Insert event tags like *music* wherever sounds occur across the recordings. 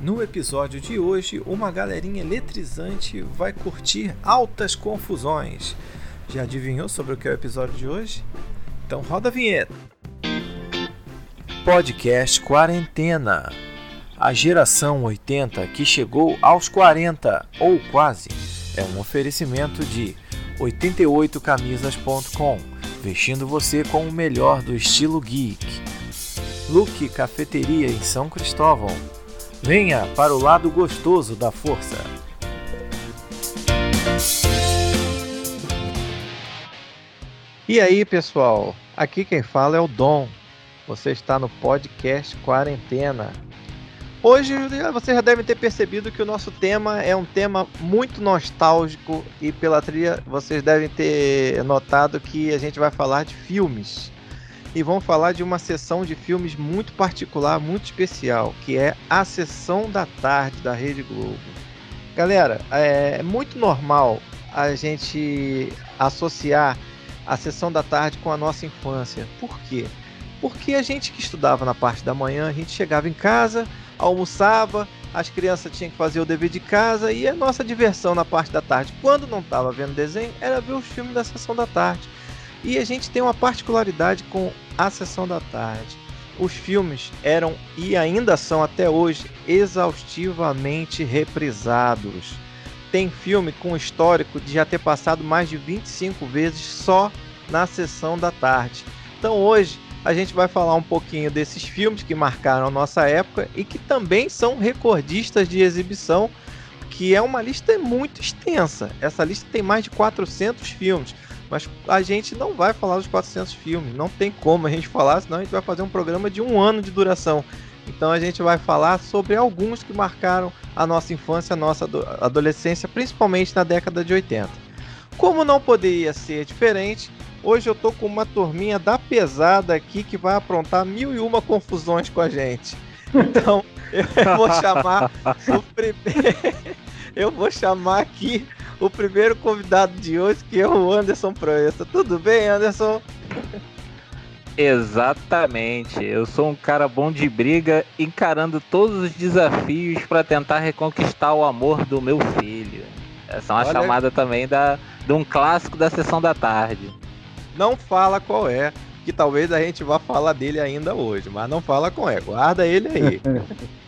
No episódio de hoje, uma galerinha eletrizante vai curtir altas confusões. Já adivinhou sobre o que é o episódio de hoje? Então roda a vinheta. Podcast Quarentena. A geração 80 que chegou aos 40 ou quase é um oferecimento de 88camisas.com, vestindo você com o melhor do estilo geek. Luke Cafeteria em São Cristóvão Venha para o lado gostoso da força. E aí, pessoal? Aqui quem fala é o Dom. Você está no podcast Quarentena. Hoje vocês já devem ter percebido que o nosso tema é um tema muito nostálgico e pela trilha vocês devem ter notado que a gente vai falar de filmes e vamos falar de uma sessão de filmes muito particular, muito especial, que é a sessão da tarde da Rede Globo. Galera, é muito normal a gente associar a sessão da tarde com a nossa infância. Por quê? Porque a gente que estudava na parte da manhã, a gente chegava em casa, almoçava, as crianças tinham que fazer o dever de casa e a nossa diversão na parte da tarde, quando não estava vendo desenho, era ver os filmes da sessão da tarde. E a gente tem uma particularidade com a sessão da tarde. Os filmes eram e ainda são até hoje exaustivamente reprisados. Tem filme com histórico de já ter passado mais de 25 vezes só na sessão da tarde. Então hoje a gente vai falar um pouquinho desses filmes que marcaram a nossa época e que também são recordistas de exibição, que é uma lista muito extensa. Essa lista tem mais de 400 filmes. Mas a gente não vai falar dos 400 filmes, não tem como a gente falar, senão a gente vai fazer um programa de um ano de duração. Então a gente vai falar sobre alguns que marcaram a nossa infância, a nossa adolescência, principalmente na década de 80. Como não poderia ser diferente, hoje eu tô com uma turminha da pesada aqui que vai aprontar mil e uma confusões com a gente. Então eu vou chamar *laughs* o primeiro. eu vou chamar aqui o primeiro convidado de hoje, que é o Anderson Proença. Tudo bem, Anderson? Exatamente. Eu sou um cara bom de briga, encarando todos os desafios para tentar reconquistar o amor do meu filho. Essa é uma Olha... chamada também da, de um clássico da sessão da tarde. Não fala qual é, que talvez a gente vá falar dele ainda hoje, mas não fala qual é. Guarda ele aí. *laughs*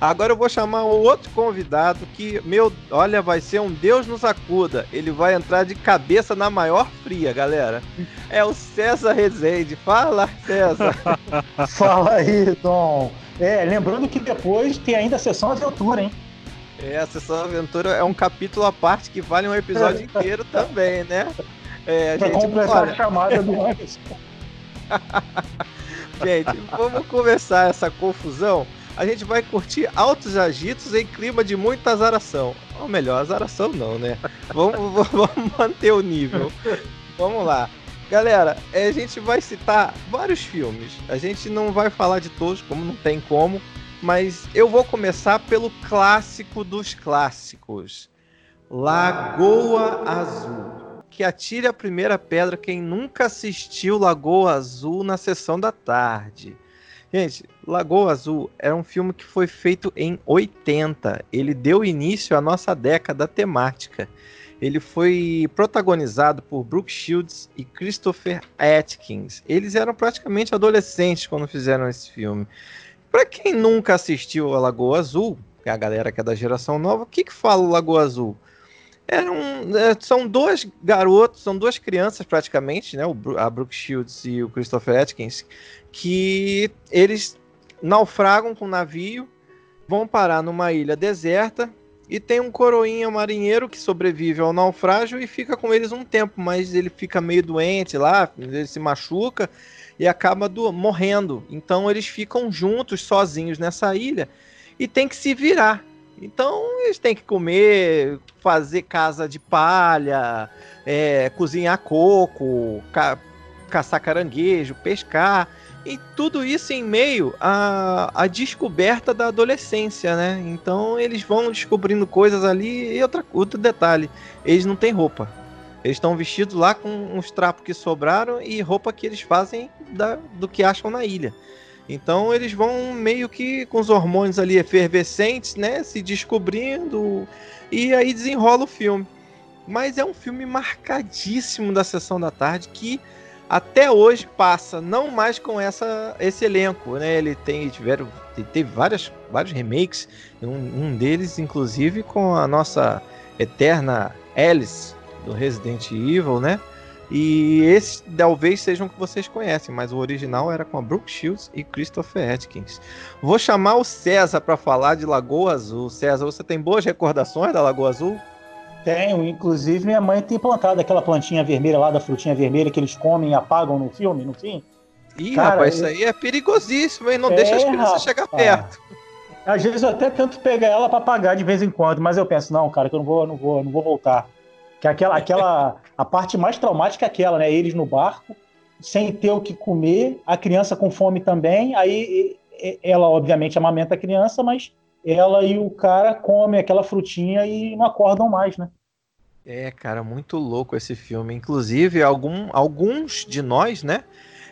Agora eu vou chamar um outro convidado que, meu, olha, vai ser um Deus nos acuda. Ele vai entrar de cabeça na maior fria, galera. É o César Rezende. Fala, César. *laughs* Fala aí, Tom. É, lembrando que depois tem ainda a sessão aventura, hein? É, a sessão aventura é um capítulo à parte que vale um episódio *laughs* inteiro também, né? É, a pra gente, completar olha... a chamada do *laughs* Anderson. gente, vamos começar essa confusão a gente vai curtir altos agitos em clima de muita azaração. Ou melhor, azaração não, né? Vamos, *laughs* vamos manter o nível. Vamos lá. Galera, é, a gente vai citar vários filmes. A gente não vai falar de todos, como não tem como. Mas eu vou começar pelo clássico dos clássicos. Lagoa Azul. Que atire a primeira pedra quem nunca assistiu Lagoa Azul na sessão da tarde. Gente, Lagoa Azul era um filme que foi feito em 80. Ele deu início à nossa década temática. Ele foi protagonizado por Brooke Shields e Christopher Atkins. Eles eram praticamente adolescentes quando fizeram esse filme. Para quem nunca assistiu a Lagoa Azul, é a galera que é da geração nova, o que, que fala o Lagoa Azul? Eram, é, são dois garotos, são duas crianças praticamente, né? a Brooke Shields e o Christopher Atkins, que eles naufragam com o navio, vão parar numa ilha deserta e tem um coroinha marinheiro que sobrevive ao naufrágio e fica com eles um tempo, mas ele fica meio doente lá, ele se machuca e acaba do, morrendo. Então eles ficam juntos, sozinhos nessa ilha e tem que se virar. Então eles têm que comer, fazer casa de palha, é, cozinhar coco, ca caçar caranguejo, pescar. E tudo isso em meio à, à descoberta da adolescência, né? Então eles vão descobrindo coisas ali. E outra, outro detalhe: eles não têm roupa. Eles estão vestidos lá com uns trapos que sobraram e roupa que eles fazem da, do que acham na ilha. Então eles vão meio que com os hormônios ali efervescentes, né? Se descobrindo. E aí desenrola o filme. Mas é um filme marcadíssimo da sessão da tarde que até hoje passa, não mais com essa, esse elenco, né? Ele tem tiveram, teve várias, vários remakes, um, um deles, inclusive, com a nossa eterna Alice do Resident Evil, né? E esses talvez sejam que vocês conhecem, mas o original era com a Brooke Shields e Christopher Atkins. Vou chamar o César para falar de Lagoa Azul. César, você tem boas recordações da Lagoa Azul? Tenho, inclusive minha mãe tem plantado aquela plantinha vermelha lá da frutinha vermelha que eles comem e apagam no filme, no fim. Ih, Cara, rapaz, isso aí é perigosíssimo, hein? Não é, deixa as crianças chegar perto. Às vezes eu até tento pegar ela para pagar de vez em quando, mas eu penso, não, cara, que eu não vou, não vou, não vou voltar. Que aquela, aquela, a parte mais traumática é aquela, né? Eles no barco, sem ter o que comer, a criança com fome também, aí ela obviamente amamenta a criança, mas ela e o cara comem aquela frutinha e não acordam mais, né? É, cara, muito louco esse filme. Inclusive, algum, alguns de nós, né,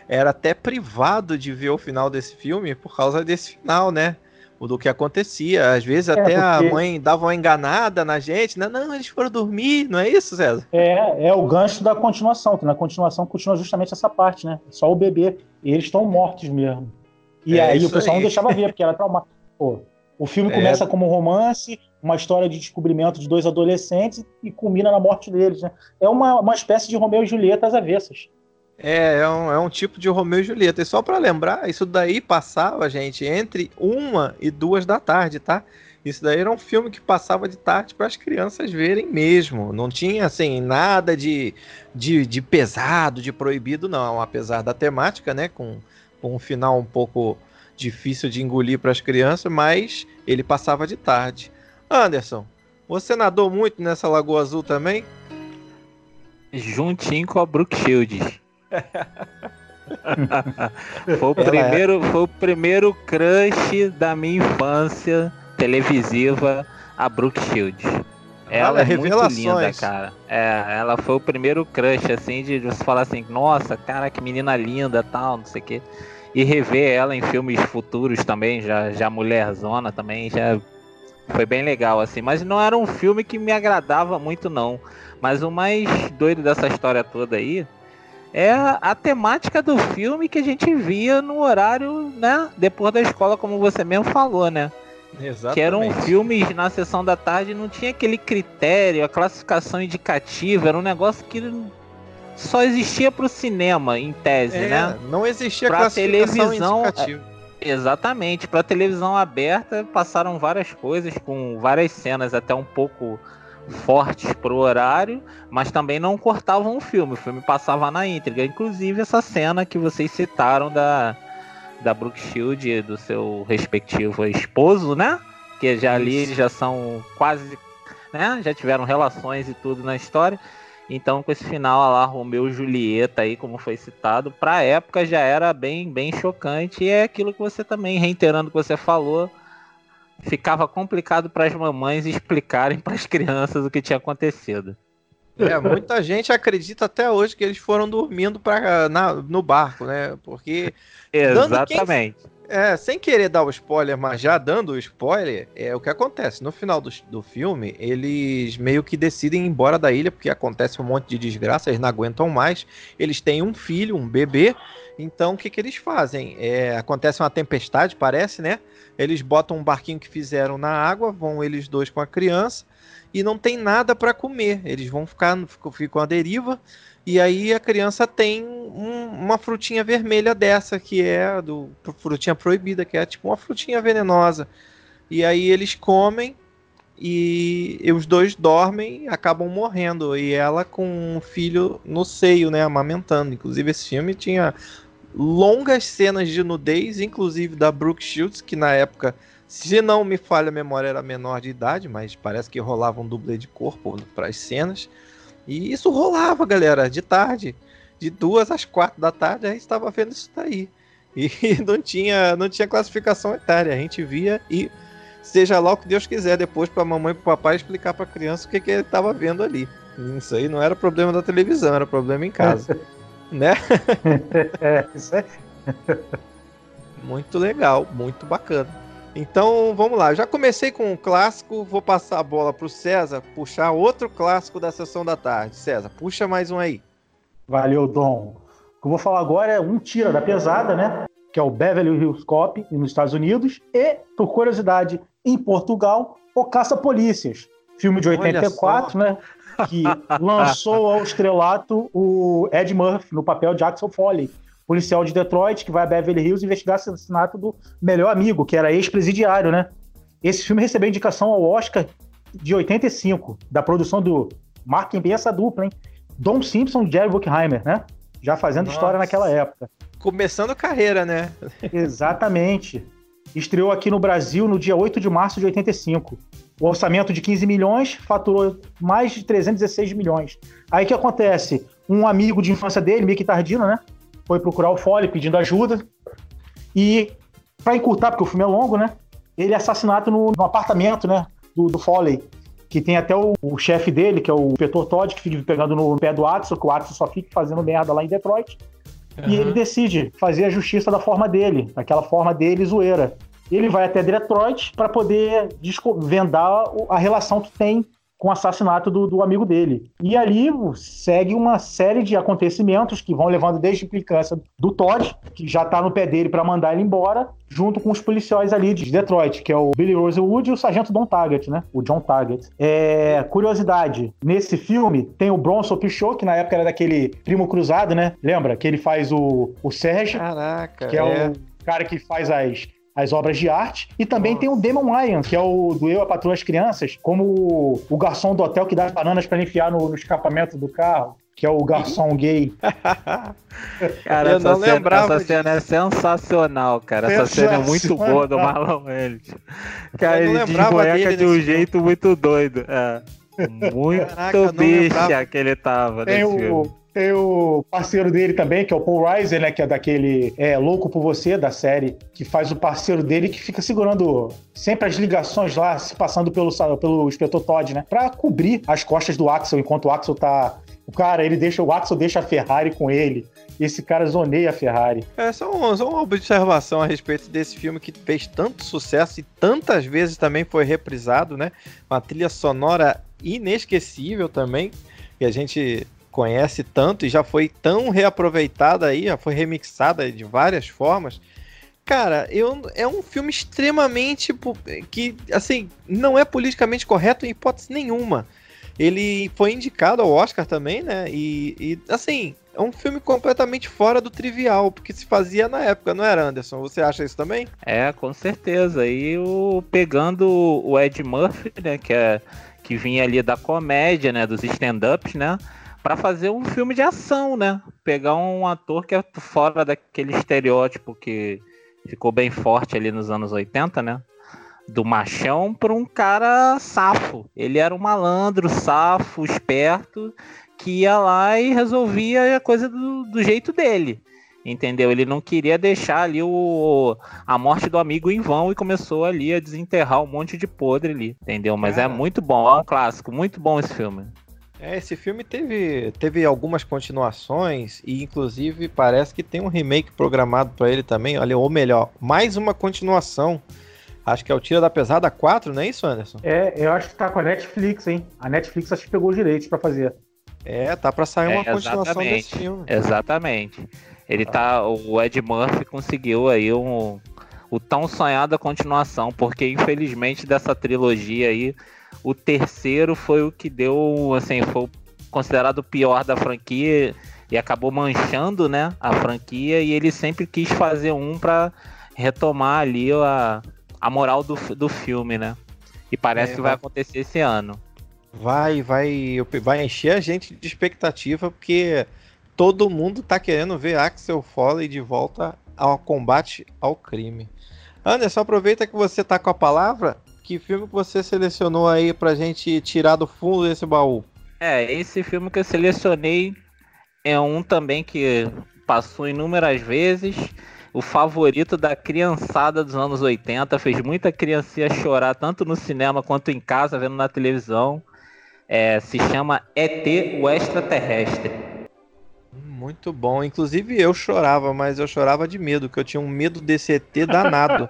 era até privado de ver o final desse filme por causa desse final, né? Do que acontecia. Às vezes é, até porque... a mãe dava uma enganada na gente, né? Não, eles foram dormir, não é isso, César? É, é o gancho da continuação, que na continuação continua justamente essa parte, né? Só o bebê. E eles estão mortos mesmo. E é aí o pessoal aí. não deixava ver, porque era traumático. Pô, o filme é. começa como um romance, uma história de descobrimento de dois adolescentes e culmina na morte deles, né? É uma, uma espécie de Romeu e Julieta às avessas. É, é um, é um tipo de Romeu e Julieta. E só para lembrar, isso daí passava, gente, entre uma e duas da tarde, tá? Isso daí era um filme que passava de tarde para as crianças verem mesmo. Não tinha, assim, nada de, de, de, pesado, de proibido, não. Apesar da temática, né? Com, com um final um pouco difícil de engolir para as crianças, mas ele passava de tarde. Anderson, você nadou muito nessa Lagoa Azul também? Juntinho com a Brook Shields. Foi, o primeiro, é. foi o primeiro crush da minha infância televisiva, a Brook Shields. Ela é muito linda, cara. É, ela foi o primeiro crush, assim, de você falar assim, nossa, cara, que menina linda, tal, não sei o quê e rever ela em filmes futuros também, já, já Mulher Zona também, já foi bem legal, assim. Mas não era um filme que me agradava muito, não. Mas o mais doido dessa história toda aí é a, temática do filme que a gente via no horário, né? Depois da escola, como você mesmo falou, né? Exatamente. Que eram filmes na sessão da tarde, não tinha aquele critério, a classificação indicativa, era um negócio que só existia para o cinema, em tese, é, né? Não existia pra televisão. É, exatamente, para televisão aberta passaram várias coisas com várias cenas até um pouco fortes pro horário, mas também não cortavam o filme. O filme passava na íntegra, inclusive essa cena que vocês citaram da da Brooke Shield do seu respectivo esposo, né? Que já ali eles já são quase, né? Já tiveram relações e tudo na história. Então, com esse final lá, Romeu e Julieta aí, como foi citado, pra época já era bem, bem chocante. E é aquilo que você também, reiterando o que você falou, ficava complicado para as mamães explicarem para as crianças o que tinha acontecido. É, muita gente acredita até hoje que eles foram dormindo pra, na, no barco, né? Porque. *laughs* Exatamente. Quem, é, sem querer dar o spoiler, mas já dando o spoiler, é o que acontece. No final do, do filme, eles meio que decidem ir embora da ilha, porque acontece um monte de desgraça, eles não aguentam mais. Eles têm um filho, um bebê. Então, o que, que eles fazem? É, acontece uma tempestade, parece, né? Eles botam um barquinho que fizeram na água, vão eles dois com a criança, e não tem nada para comer. Eles vão ficar, ficam à deriva e aí a criança tem um, uma frutinha vermelha dessa, que é do frutinha proibida, que é tipo uma frutinha venenosa. E aí eles comem e, e os dois dormem acabam morrendo. E ela com um filho no seio, né, amamentando. Inclusive esse filme tinha longas cenas de nudez, inclusive da Brooke Shields, que na época, se não me falha a memória, era menor de idade, mas parece que rolava um dublê de corpo para as cenas. E isso rolava, galera, de tarde. De duas às quatro da tarde a gente estava vendo isso daí. E *laughs* não tinha, não tinha classificação etária. A gente via e seja lá o que Deus quiser depois para a mamãe e para o papai explicar para a criança o que, que ele estava vendo ali. Isso aí não era problema da televisão, era problema em casa. *laughs* né? *laughs* é, isso aí. Muito legal, muito bacana. Então vamos lá, já comecei com um clássico, vou passar a bola para o César puxar outro clássico da sessão da tarde. César, puxa mais um aí. Valeu, Dom. O que eu vou falar agora é um tira da pesada, né? Que é o Beverly Hills Cop nos Estados Unidos e, por curiosidade, em Portugal, o Caça Polícias, filme de 84, né? Que *laughs* lançou ao estrelato o Ed Murphy no papel de Axel Foley, policial de Detroit que vai a Beverly Hills investigar o assassinato do melhor amigo, que era ex-presidiário, né? Esse filme recebeu indicação ao Oscar de 85, da produção do. Marquem bem essa dupla, hein? Don Simpson e Jerry Bruckheimer, né? Já fazendo Nossa. história naquela época. Começando carreira, né? Exatamente. Estreou aqui no Brasil no dia 8 de março de 85. O orçamento de 15 milhões faturou mais de 316 milhões. Aí o que acontece? Um amigo de infância dele, Mickey Tardino, né? Foi procurar o Foley pedindo ajuda. E, para encurtar, porque o filme é longo, né? Ele é assassinado no, no apartamento, né? Do, do Foley. Que tem até o, o chefe dele, que é o Petor Todd, que fica pegando no pé do Axel, que o Axel só fica fazendo merda lá em Detroit. Uhum. E ele decide fazer a justiça da forma dele, daquela forma dele zoeira. Ele vai até Detroit para poder vendar a relação que tem com o assassinato do, do, amigo dele. E ali segue uma série de acontecimentos que vão levando desde a implicância do Todd, que já está no pé dele para mandar ele embora, junto com os policiais ali de Detroit, que é o Billy Rosewood e o sargento Don Target, né? O John Target. É, curiosidade, nesse filme tem o Bronson Pinchot, que na época era daquele primo cruzado, né? Lembra? Que ele faz o, o Sérgio, Caraca, que é, é. o cara que faz as as obras de arte. E também Nossa. tem o Damon Ryan, que é o do Eu, a Patrulha as Crianças, como o, garçom do hotel que dá as bananas para enfiar no, no escapamento do carro que é o garçom gay. *laughs* cara, eu não cena, lembrava. Essa cena é sensacional, cara. Essa cena é muito boa do Marlon Welles. Cara, ele desboneca de um jeito muito doido. É. *laughs* Muito Caraca, bicha que ele tava tem nesse o, filme. Tem o parceiro dele também, que é o Paul Reiser, né? Que é daquele é, Louco por Você, da série, que faz o parceiro dele que fica segurando sempre as ligações lá, se passando pelo, pelo inspetor Todd, né? Pra cobrir as costas do Axel, enquanto o Axel tá. O cara, ele deixa. O Axel deixa a Ferrari com ele. Esse cara zoneia a Ferrari. É só, um, só uma observação a respeito desse filme que fez tanto sucesso e tantas vezes também foi reprisado, né? Uma trilha sonora inesquecível também. E a gente conhece tanto e já foi tão reaproveitada aí, já foi remixada de várias formas. Cara, eu, é um filme extremamente que, assim, não é politicamente correto em hipótese nenhuma. Ele foi indicado ao Oscar também, né? E, e, assim, é um filme completamente fora do trivial, porque se fazia na época, não era, Anderson? Você acha isso também? É, com certeza. E o, pegando o Ed Murphy, né? Que, é, que vinha ali da comédia, né? Dos stand-ups, né? Para fazer um filme de ação, né? Pegar um ator que é fora daquele estereótipo que ficou bem forte ali nos anos 80, né? Do machão para um cara safo. Ele era um malandro, safo, esperto, que ia lá e resolvia a coisa do, do jeito dele. Entendeu? Ele não queria deixar ali o, a morte do amigo em vão e começou ali a desenterrar um monte de podre ali, entendeu? Mas é, é muito bom, é um clássico, muito bom esse filme. É, esse filme teve, teve algumas continuações e inclusive parece que tem um remake programado para ele também, olha, ou melhor, mais uma continuação. Acho que é o Tira da Pesada 4, não é isso, Anderson? É, eu acho que tá com a Netflix, hein? A Netflix acho que pegou os direitos para fazer. É, tá para sair uma é, continuação desse filme. Exatamente. Ele tá, o Ed Murphy conseguiu aí um, o tão sonhado a continuação, porque infelizmente dessa trilogia aí o terceiro foi o que deu, assim, foi considerado o pior da franquia e acabou manchando, né, a franquia e ele sempre quis fazer um para retomar ali a, a moral do, do filme, né? E parece é, que vai, vai acontecer esse ano. Vai, vai, vai encher a gente de expectativa porque todo mundo tá querendo ver Axel Foley de volta ao combate ao crime. Anderson, aproveita que você tá com a palavra que filme você selecionou aí pra gente tirar do fundo desse baú? É, esse filme que eu selecionei é um também que passou inúmeras vezes. O favorito da criançada dos anos 80. Fez muita criancinha chorar, tanto no cinema quanto em casa, vendo na televisão. É, se chama ET, o Extraterrestre. Muito bom. Inclusive eu chorava, mas eu chorava de medo, que eu tinha um medo desse ET danado.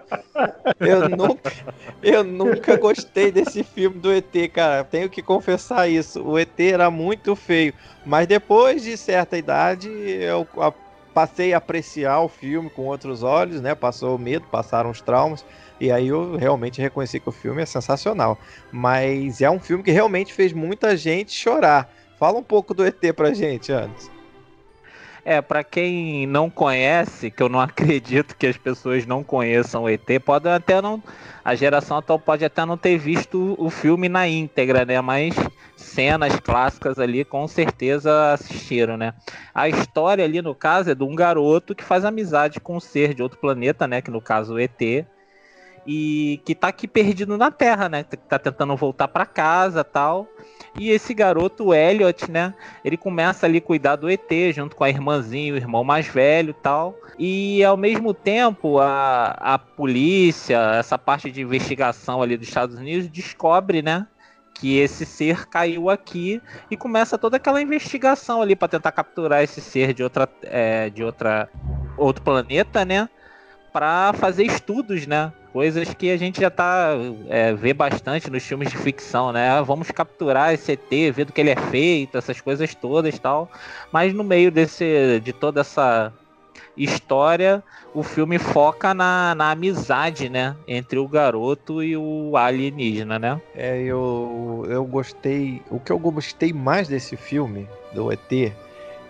eu, nunca, eu nunca gostei desse filme do ET, cara. Tenho que confessar isso. O ET era muito feio. Mas depois de certa idade, eu passei a apreciar o filme com outros olhos, né? Passou o medo, passaram os traumas. E aí eu realmente reconheci que o filme é sensacional. Mas é um filme que realmente fez muita gente chorar. Fala um pouco do ET pra gente, antes. É, para quem não conhece, que eu não *laughs* acredito que as pessoas não conheçam o ET, pode até não. A geração atual pode até não ter visto o filme na íntegra, né? Mas cenas clássicas ali com certeza assistiram, né? A história ali, no caso, é de um garoto que faz amizade com um ser de outro planeta, né? Que no caso o ET e que tá aqui perdido na Terra, né? Tá tentando voltar para casa, tal. E esse garoto, o Elliot, né? Ele começa ali a cuidar do ET junto com a irmãzinha, o irmão mais velho, tal. E ao mesmo tempo, a, a polícia, essa parte de investigação ali dos Estados Unidos descobre, né? que esse ser caiu aqui e começa toda aquela investigação ali para tentar capturar esse ser de outra é, de outra outro planeta, né? Para fazer estudos, né? Coisas que a gente já tá é, vê bastante nos filmes de ficção, né? Ah, vamos capturar esse ET, ver do que ele é feito, essas coisas todas, tal. Mas no meio desse de toda essa história, o filme foca na, na amizade, né, entre o garoto e o alienígena, né? É, eu eu gostei, o que eu gostei mais desse filme do ET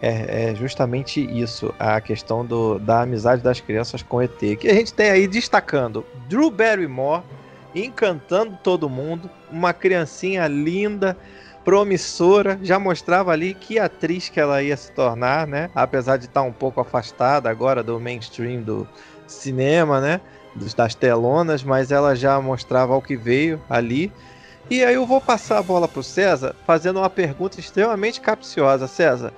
é, é, justamente isso, a questão do, da amizade das crianças com ET. Que a gente tem aí destacando Drew Barrymore encantando todo mundo, uma criancinha linda, promissora, já mostrava ali que atriz que ela ia se tornar, né? Apesar de estar um pouco afastada agora do mainstream do cinema, né? Das telonas, mas ela já mostrava o que veio ali. E aí eu vou passar a bola para o César, fazendo uma pergunta extremamente capciosa. César,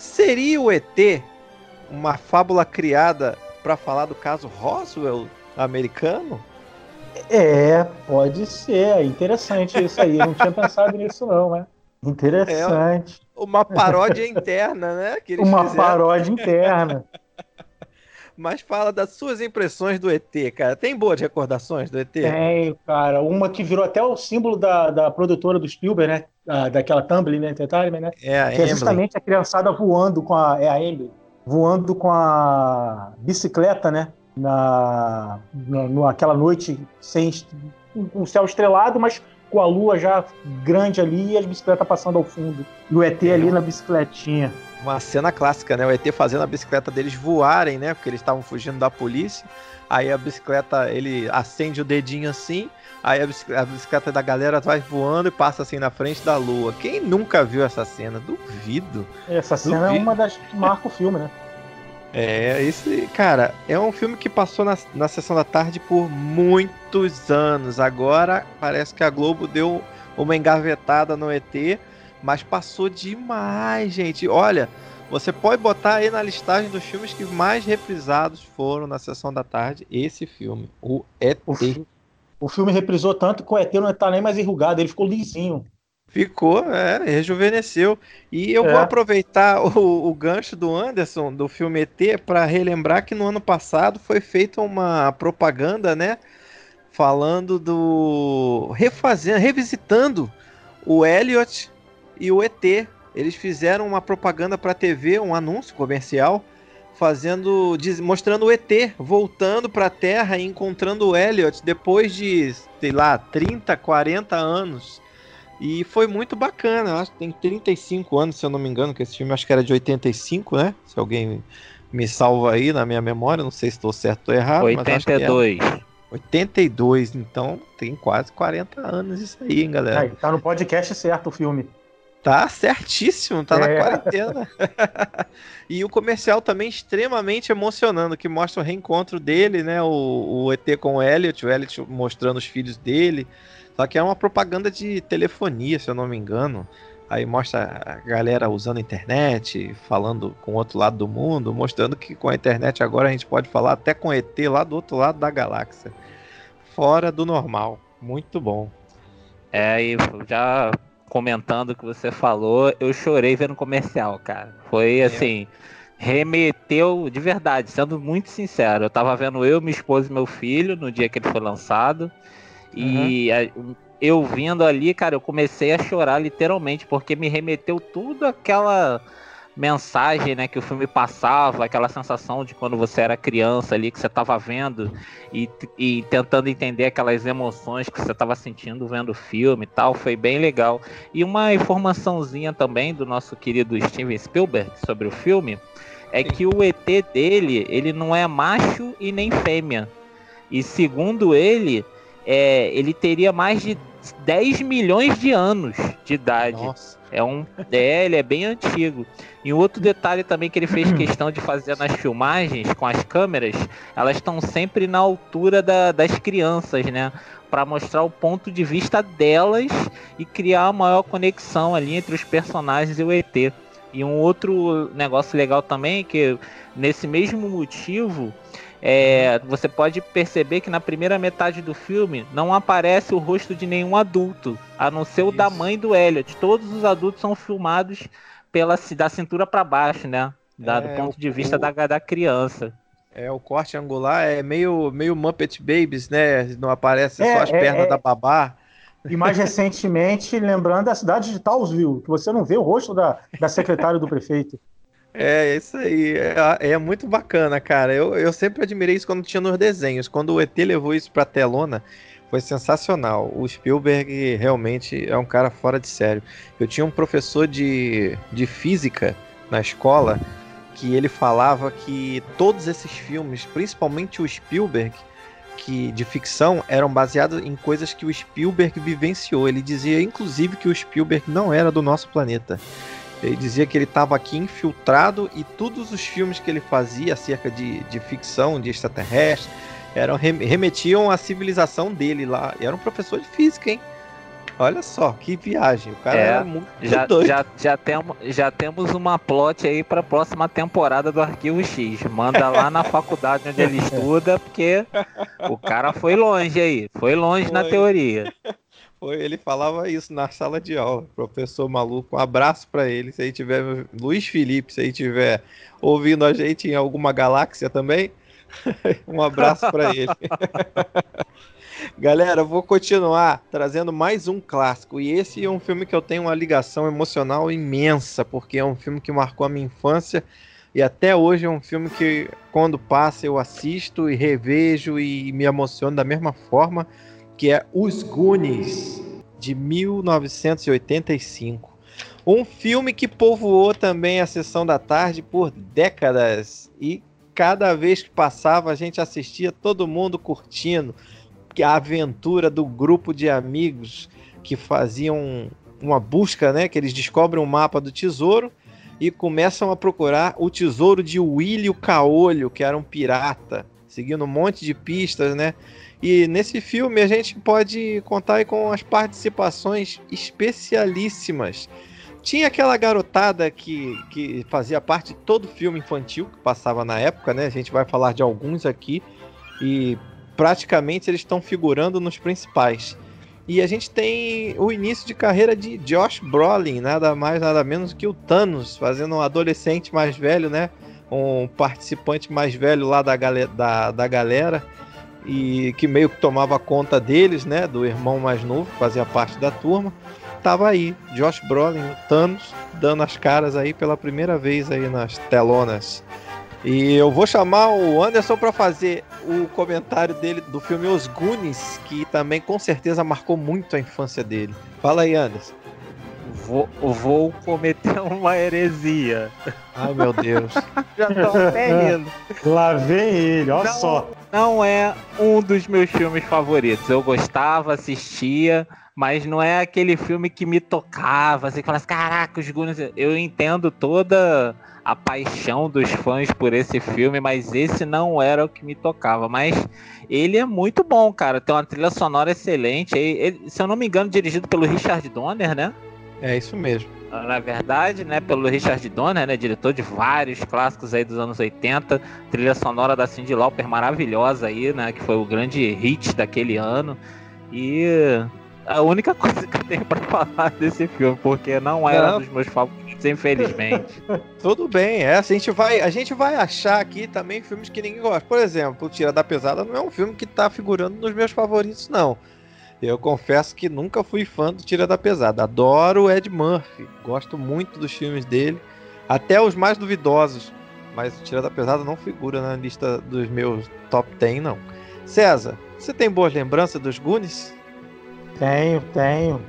Seria o ET uma fábula criada para falar do caso Roswell americano? É, pode ser. É interessante isso aí. Eu não tinha pensado nisso, não, né? Interessante. É uma paródia interna, né? uma fizeram. paródia interna. Mas fala das suas impressões do ET, cara. Tem boas recordações do ET? Tem, cara. Uma que virou até o símbolo da, da produtora do Spielberg, né? Ah, daquela Tumblr, né? Entertainment, né? É, a que é justamente a criançada voando com a. É a Emily. Voando com a bicicleta, né? Na, na, naquela noite sem um céu estrelado, mas com a lua já grande ali e as bicicletas passando ao fundo. E o ET é. ali na bicicletinha uma cena clássica, né? O ET fazendo a bicicleta deles voarem, né? Porque eles estavam fugindo da polícia. Aí a bicicleta, ele acende o dedinho assim, aí a bicicleta, a bicicleta da galera vai voando e passa assim na frente da lua. Quem nunca viu essa cena? Duvido. Essa cena Duvido. é uma das que marca o filme, né? É, esse, cara, é um filme que passou na, na sessão da tarde por muitos anos. Agora parece que a Globo deu uma engavetada no ET mas passou demais, gente. Olha, você pode botar aí na listagem dos filmes que mais reprisados foram na sessão da tarde esse filme, o ET. O, fi o filme reprisou tanto que o ET não está nem mais enrugado, ele ficou lisinho. Ficou, é, rejuvenesceu. E eu é. vou aproveitar o, o, gancho do Anderson, do filme ET, para relembrar que no ano passado foi feita uma propaganda, né? Falando do. refazendo, revisitando o Elliot e o ET. Eles fizeram uma propaganda para TV, um anúncio comercial, fazendo, mostrando o ET voltando para a Terra e encontrando o Elliot depois de, sei lá, 30, 40 anos. E foi muito bacana. Acho que tem 35 anos, se eu não me engano, que esse filme acho que era de 85, né? Se alguém me salva aí na minha memória, não sei se estou certo ou errado. 82. 82, então tem quase 40 anos isso aí, hein, galera? Aí, tá no podcast certo o filme. Tá certíssimo, tá é. na quarentena. *laughs* e o comercial também extremamente emocionando, que mostra o reencontro dele, né? O, o ET com o Elliot, o Elliot mostrando os filhos dele. Só que é uma propaganda de telefonia, se eu não me engano. Aí mostra a galera usando a internet, falando com o outro lado do mundo, mostrando que com a internet agora a gente pode falar até com ET lá do outro lado da galáxia. Fora do normal. Muito bom. É, e já comentando o que você falou, eu chorei vendo comercial, cara. Foi assim, remeteu de verdade, sendo muito sincero. Eu tava vendo eu, minha esposa e meu filho no dia que ele foi lançado. E uhum. a, eu vindo ali, cara, eu comecei a chorar literalmente, porque me remeteu tudo aquela mensagem, né, que o filme passava, aquela sensação de quando você era criança ali, que você estava vendo e, e tentando entender aquelas emoções que você estava sentindo vendo o filme e tal, foi bem legal. E uma informaçãozinha também do nosso querido Steven Spielberg sobre o filme é que o ET dele, ele não é macho e nem fêmea. E segundo ele, é, ele teria mais de 10 milhões de anos de idade. Nossa. É um. É, ele é bem antigo. E um outro detalhe também que ele fez *clears throat* questão de fazer nas filmagens com as câmeras, elas estão sempre na altura da, das crianças, né? Para mostrar o ponto de vista delas e criar a maior conexão ali entre os personagens e o ET. E um outro negócio legal também é que nesse mesmo motivo é, você pode perceber que na primeira metade do filme não aparece o rosto de nenhum adulto, a não ser o Isso. da mãe do Elliot. Todos os adultos são filmados pela da cintura para baixo, né? Da, é, do ponto o, de vista o, da, da criança. É, o corte angular é meio, meio Muppet Babies, né? Não aparece é, só as é, pernas é. da babá. E mais recentemente, lembrando a cidade de Townsville, que você não vê o rosto da, da secretária do prefeito. É, isso aí. É, é, muito bacana, cara. Eu, eu sempre admirei isso quando tinha nos desenhos. Quando o ET levou isso pra telona, foi sensacional. O Spielberg realmente é um cara fora de sério. Eu tinha um professor de, de física na escola que ele falava que todos esses filmes, principalmente o Spielberg, que de ficção, eram baseados em coisas que o Spielberg vivenciou. Ele dizia, inclusive, que o Spielberg não era do nosso planeta. Ele dizia que ele estava aqui infiltrado e todos os filmes que ele fazia acerca de, de ficção, de extraterrestre, eram, remetiam à civilização dele lá. E era um professor de física, hein? Olha só, que viagem. O cara é, era muito já, *laughs* doido. Já, já, temo, já temos uma plot aí para a próxima temporada do Arquivo X. Manda lá na faculdade onde ele *laughs* estuda, porque o cara foi longe aí. Foi longe foi. na teoria. Foi, ele falava isso na sala de aula, professor maluco. Um abraço para ele. Se aí tiver Luiz Felipe, se aí tiver ouvindo a gente em alguma galáxia também, *laughs* um abraço para ele. *laughs* Galera, vou continuar trazendo mais um clássico. E esse é um filme que eu tenho uma ligação emocional imensa, porque é um filme que marcou a minha infância. E até hoje é um filme que, quando passa, eu assisto e revejo e me emociono da mesma forma que é Os Goonies, de 1985. Um filme que povoou também a sessão da tarde por décadas e cada vez que passava a gente assistia todo mundo curtindo a aventura do grupo de amigos que faziam uma busca, né, que eles descobrem um mapa do tesouro e começam a procurar o tesouro de Willy o Caolho, que era um pirata, seguindo um monte de pistas, né? E nesse filme a gente pode contar com as participações especialíssimas. Tinha aquela garotada que, que fazia parte de todo filme infantil que passava na época, né? A gente vai falar de alguns aqui. E praticamente eles estão figurando nos principais. E a gente tem o início de carreira de Josh Brolin, nada mais, nada menos que o Thanos, fazendo um adolescente mais velho, né? Um participante mais velho lá da, da, da galera e que meio que tomava conta deles, né, do irmão mais novo, que fazia parte da turma, tava aí, Josh Brolin, o Thanos, dando as caras aí pela primeira vez aí nas telonas. E eu vou chamar o Anderson para fazer o comentário dele do filme Os Goonies, que também com certeza marcou muito a infância dele. Fala aí, Anderson. Vou, vou cometer *laughs* uma heresia. Ai, meu Deus. *laughs* Já tô até indo. Lá vem ele, olha só. Não é um dos meus filmes favoritos. Eu gostava, assistia, mas não é aquele filme que me tocava, assim, que falasse, caraca, os Goonies... Eu entendo toda a paixão dos fãs por esse filme, mas esse não era o que me tocava. Mas ele é muito bom, cara. Tem uma trilha sonora excelente. Ele, se eu não me engano, dirigido pelo Richard Donner, né? É isso mesmo. Na verdade, né, pelo Richard Donner, né, diretor de vários clássicos aí dos anos 80, trilha sonora da Cyndi Lauper maravilhosa aí, né, que foi o grande hit daquele ano. E a única *laughs* coisa que eu tenho pra falar desse filme, porque não era um dos meus favoritos, infelizmente. *laughs* Tudo bem, é, a gente vai, a gente vai achar aqui também filmes que ninguém gosta. Por exemplo, o Tira da Pesada não é um filme que tá figurando nos meus favoritos, não. Eu confesso que nunca fui fã do Tira da Pesada. Adoro o Ed Murphy, gosto muito dos filmes dele, até os mais duvidosos. Mas o Tira da Pesada não figura na lista dos meus top 10, não. César, você tem boas lembranças dos Goonies? Tenho, tenho.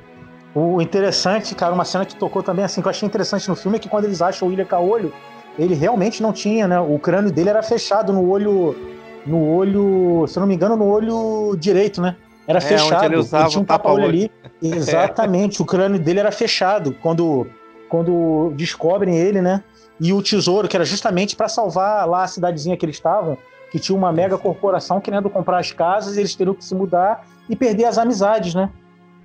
O interessante, cara, uma cena que tocou também, assim, que eu achei interessante no filme é que quando eles acham o William Caolho, ele realmente não tinha, né? O crânio dele era fechado no olho. No olho. Se eu não me engano, no olho direito, né? Era é, fechado. Ele, usava ele tinha um tapa-olho ali. *laughs* Exatamente, o crânio dele era fechado quando, quando descobrem ele, né? E o tesouro, que era justamente para salvar lá a cidadezinha que eles estavam, que tinha uma mega corporação querendo comprar as casas, eles teriam que se mudar e perder as amizades, né?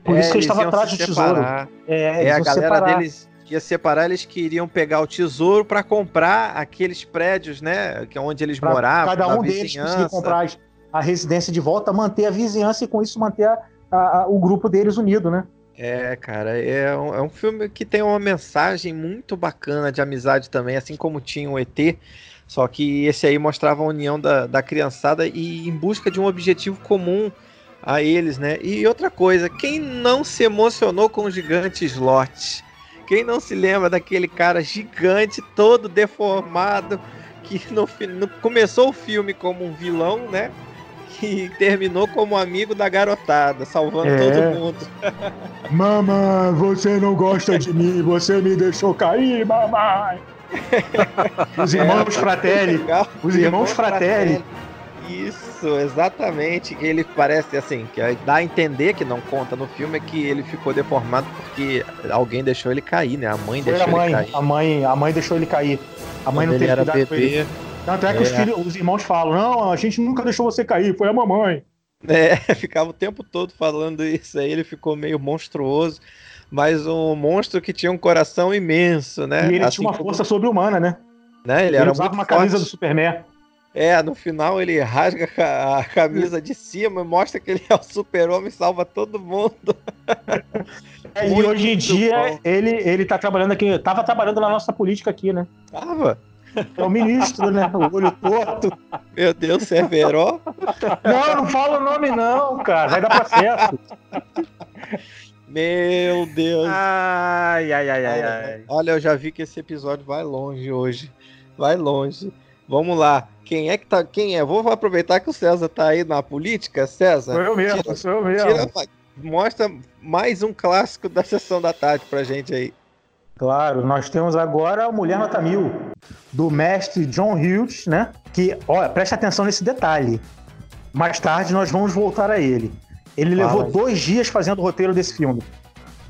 Por é, isso que eles estavam atrás do tesouro. É, é a galera separar. deles ia separar, eles queriam pegar o tesouro para comprar aqueles prédios, né? Que é onde eles pra moravam. Cada um deles conseguia comprar a residência de volta, manter a vizinhança e com isso manter a, a, a, o grupo deles unido, né? É, cara, é um, é um filme que tem uma mensagem muito bacana de amizade também, assim como tinha o ET. Só que esse aí mostrava a união da, da criançada e em busca de um objetivo comum a eles, né? E outra coisa, quem não se emocionou com o gigante Slot? Quem não se lembra daquele cara gigante, todo deformado, que no, no, começou o filme como um vilão, né? Que terminou como amigo da garotada, salvando é. todo mundo. mamãe, você não gosta de mim, você me deixou cair, mamãe. *laughs* Os irmãos é, Fratelli. Os irmãos Fratelli. Isso, exatamente. Ele parece assim, que dá a entender que não conta no filme é que ele ficou deformado porque alguém deixou ele cair, né? A mãe Foi deixou a mãe, ele cair. A mãe, a mãe deixou ele cair. A mãe Quando não teve era cuidado bebê, Tanto é que os, é. filhos, os irmãos falam: não, a gente nunca deixou você cair, foi a mamãe. É, *laughs* ficava o tempo todo falando isso aí, ele ficou meio monstruoso mas um monstro que tinha um coração imenso, né? E ele assim tinha uma como... força sobre-humana, né? né? Ele, ele era usava uma forte. camisa do Superman. É, no final ele rasga a camisa de cima e mostra que ele é o super-homem salva todo mundo. É, *laughs* e hoje em dia ele, ele tá trabalhando aqui, tava trabalhando na nossa política aqui, né? Tava. É o ministro, né? O olho torto. Meu Deus, Severo? Não, não fala o nome não, cara. Vai dar processo. Meu Deus. Ai, ai, ai, ai, ai. Olha, eu já vi que esse episódio vai longe hoje. Vai longe. Vamos lá. Quem é que tá. Quem é? Vou aproveitar que o César tá aí na política, César. Sou eu mesmo, tira, sou eu mesmo. Tira, mostra mais um clássico da sessão da tarde pra gente aí. Claro, nós temos agora o Mulher Nota Mil, do mestre John Hughes, né? Que, olha, preste atenção nesse detalhe. Mais tarde nós vamos voltar a ele. Ele Fala. levou dois dias fazendo o roteiro desse filme.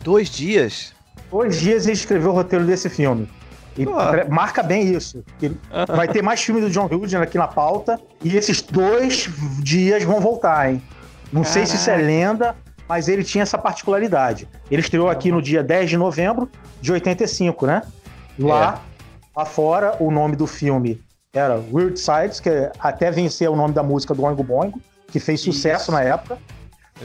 Dois dias? Dois dias ele escreveu o roteiro desse filme. E marca bem isso. *laughs* Vai ter mais filme do John Hughes aqui na pauta. E esses dois dias vão voltar, hein? Não Caraca. sei se isso é lenda, mas ele tinha essa particularidade. Ele estreou aqui no dia 10 de novembro de 85, né? Lá, é. lá fora, o nome do filme era Weird Sides, que até venceu o nome da música do Oingo Boingo, que fez sucesso isso. na época.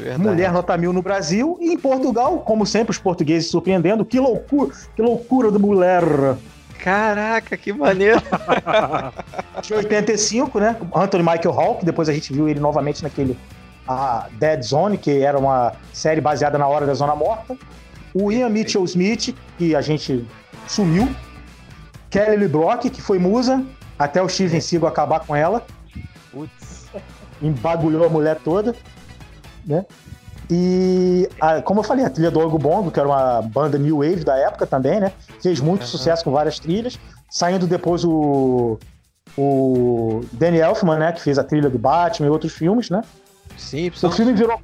É Mulher nota mil no Brasil e em Portugal, como sempre, os portugueses surpreendendo. Que loucura, que loucura do mulher. Caraca, que maneiro. *laughs* De 85, né? Anthony Michael Hall, que depois a gente viu ele novamente naquele a Dead Zone, que era uma série baseada na Hora da Zona Morta. O Ian Mitchell Smith, que a gente sumiu. Kelly Brock, que foi musa, até o Steven Seagal acabar com ela. Putz. Embagulhou a mulher toda né? E, a, como eu falei, a trilha do Oingo Bongo, que era uma banda new wave da época também, né? Fez muito uhum. sucesso com várias trilhas. Saindo depois o, o Danny Elfman, né? Que fez a trilha do Batman e outros filmes, né? Sim, o filme virou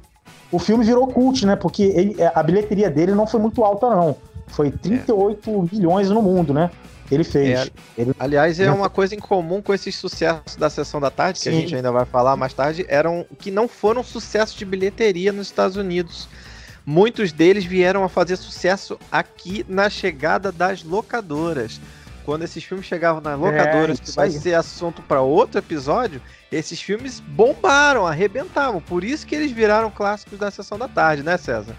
o filme virou cult, né? Porque ele, a bilheteria dele não foi muito alta, não. Foi 38 é. milhões no mundo, né? Ele fez. É, ele... Aliás, é uma coisa em comum com esses sucessos da sessão da tarde, Sim. que a gente ainda vai falar mais tarde, eram que não foram sucessos de bilheteria nos Estados Unidos. Muitos deles vieram a fazer sucesso aqui na chegada das locadoras. Quando esses filmes chegavam nas locadoras, é, que vai aí. ser assunto para outro episódio, esses filmes bombaram, arrebentavam. Por isso que eles viraram clássicos da sessão da tarde, né, César?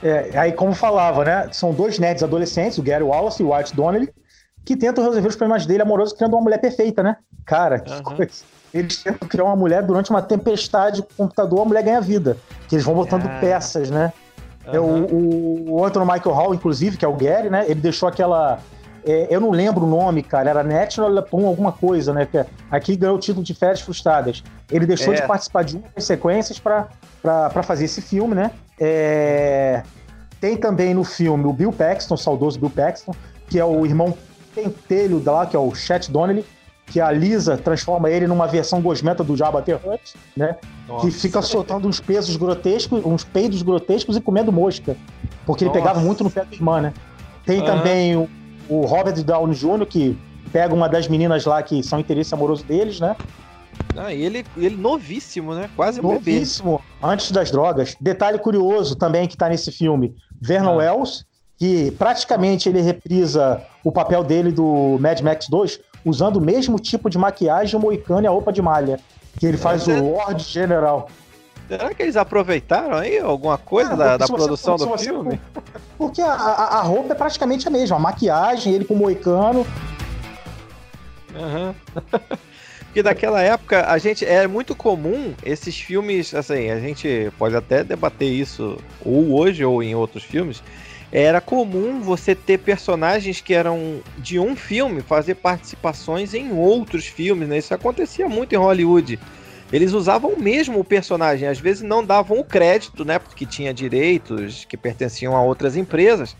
É, aí, como falava, né? São dois nerds adolescentes, o Gary Wallace e o Art Donnelly, que tentam resolver os problemas dele amorosos criando uma mulher perfeita, né? Cara, que uhum. coisa. Eles tentam criar uma mulher durante uma tempestade com o computador, a mulher ganha vida. Que eles vão botando ah. peças, né? Uhum. É, o, o Anthony Michael Hall, inclusive, que é o Gary, né? Ele deixou aquela. É, eu não lembro o nome, cara. Era National Lampoon alguma coisa, né? Que aqui ganhou o título de Férias Frustradas. Ele deixou é. de participar de uma das sequências para fazer esse filme, né? É... Tem também no filme o Bill Paxton, o saudoso Bill Paxton, que é o irmão pentelho lá, que é o Chet Donnelly, que a Lisa transforma ele numa versão gosmenta do Jabba the Hutt, né? Nossa. Que fica soltando uns pesos grotescos, uns peidos grotescos e comendo mosca. Porque Nossa. ele pegava muito no pé da irmã, né? Tem uhum. também o, o, Robert Downey Jr., que pega uma das meninas lá que são interesse amoroso deles, né? Ah, e ele, ele novíssimo, né? Quase novíssimo, bebê. antes das drogas. Detalhe curioso também que tá nesse filme: Vernon ah. Wells, que praticamente ele reprisa o papel dele do Mad Max 2, usando o mesmo tipo de maquiagem, o moicano e a roupa de malha. Que ele faz o Lord General. Será que eles aproveitaram aí alguma coisa ah, da, da produção do filme? Porque a, a, roupa é praticamente a mesma, a maquiagem, ele com o moicano. Uhum. *laughs* Porque naquela época a gente é muito comum esses filmes, assim, a gente pode até debater isso ou hoje ou em outros filmes, era comum você ter personagens que eram de um filme fazer participações em outros filmes, né? Isso acontecia muito em Hollywood. Eles usavam mesmo o personagem, às vezes não davam o crédito, né? Porque tinha direitos que pertenciam a outras empresas,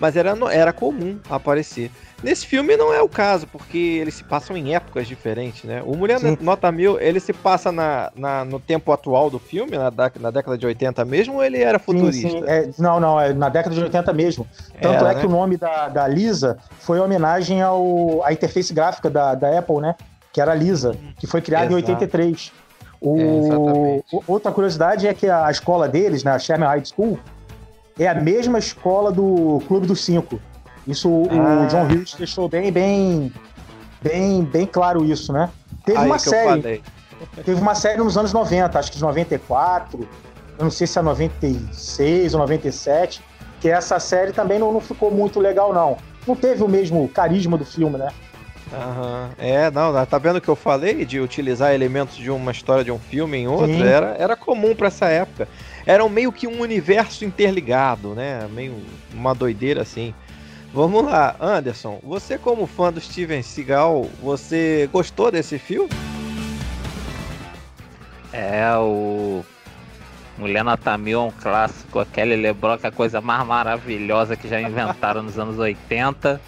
mas era, era comum aparecer. Nesse filme não é o caso, porque eles se passam em épocas diferentes, né? O Mulher Sim. Nota Mil, ele se passa na, na, no tempo atual do filme, na, na década de 80 mesmo, ou ele era futurista? Sim, sim. É, não, não, é na década de 80 mesmo. Tanto é, é né? que o nome da, da Lisa foi em homenagem ao, à interface gráfica da, da Apple, né? Que era a Lisa, que foi criada Exato. em 83. O, é, outra curiosidade é que a escola deles, na né, Sherman High School, é a mesma escola do Clube dos Cinco. Isso ah. o John Hughes deixou bem, bem, bem, bem claro isso, né? Teve Aí uma série. Teve uma série nos anos 90, acho que de 94, eu não sei se é 96 ou 97, que essa série também não, não ficou muito legal, não. Não teve o mesmo carisma do filme, né? Uhum. É, não, tá vendo o que eu falei de utilizar elementos de uma história de um filme em outra? Era, era comum para essa época. Era meio que um universo interligado, né? Meio uma doideira assim. Vamos lá, Anderson, você como fã do Steven Seagal, você gostou desse filme? É, o Mulher Nota Mil é um clássico, a Kelly LeBrock é a coisa mais maravilhosa que já inventaram nos anos 80.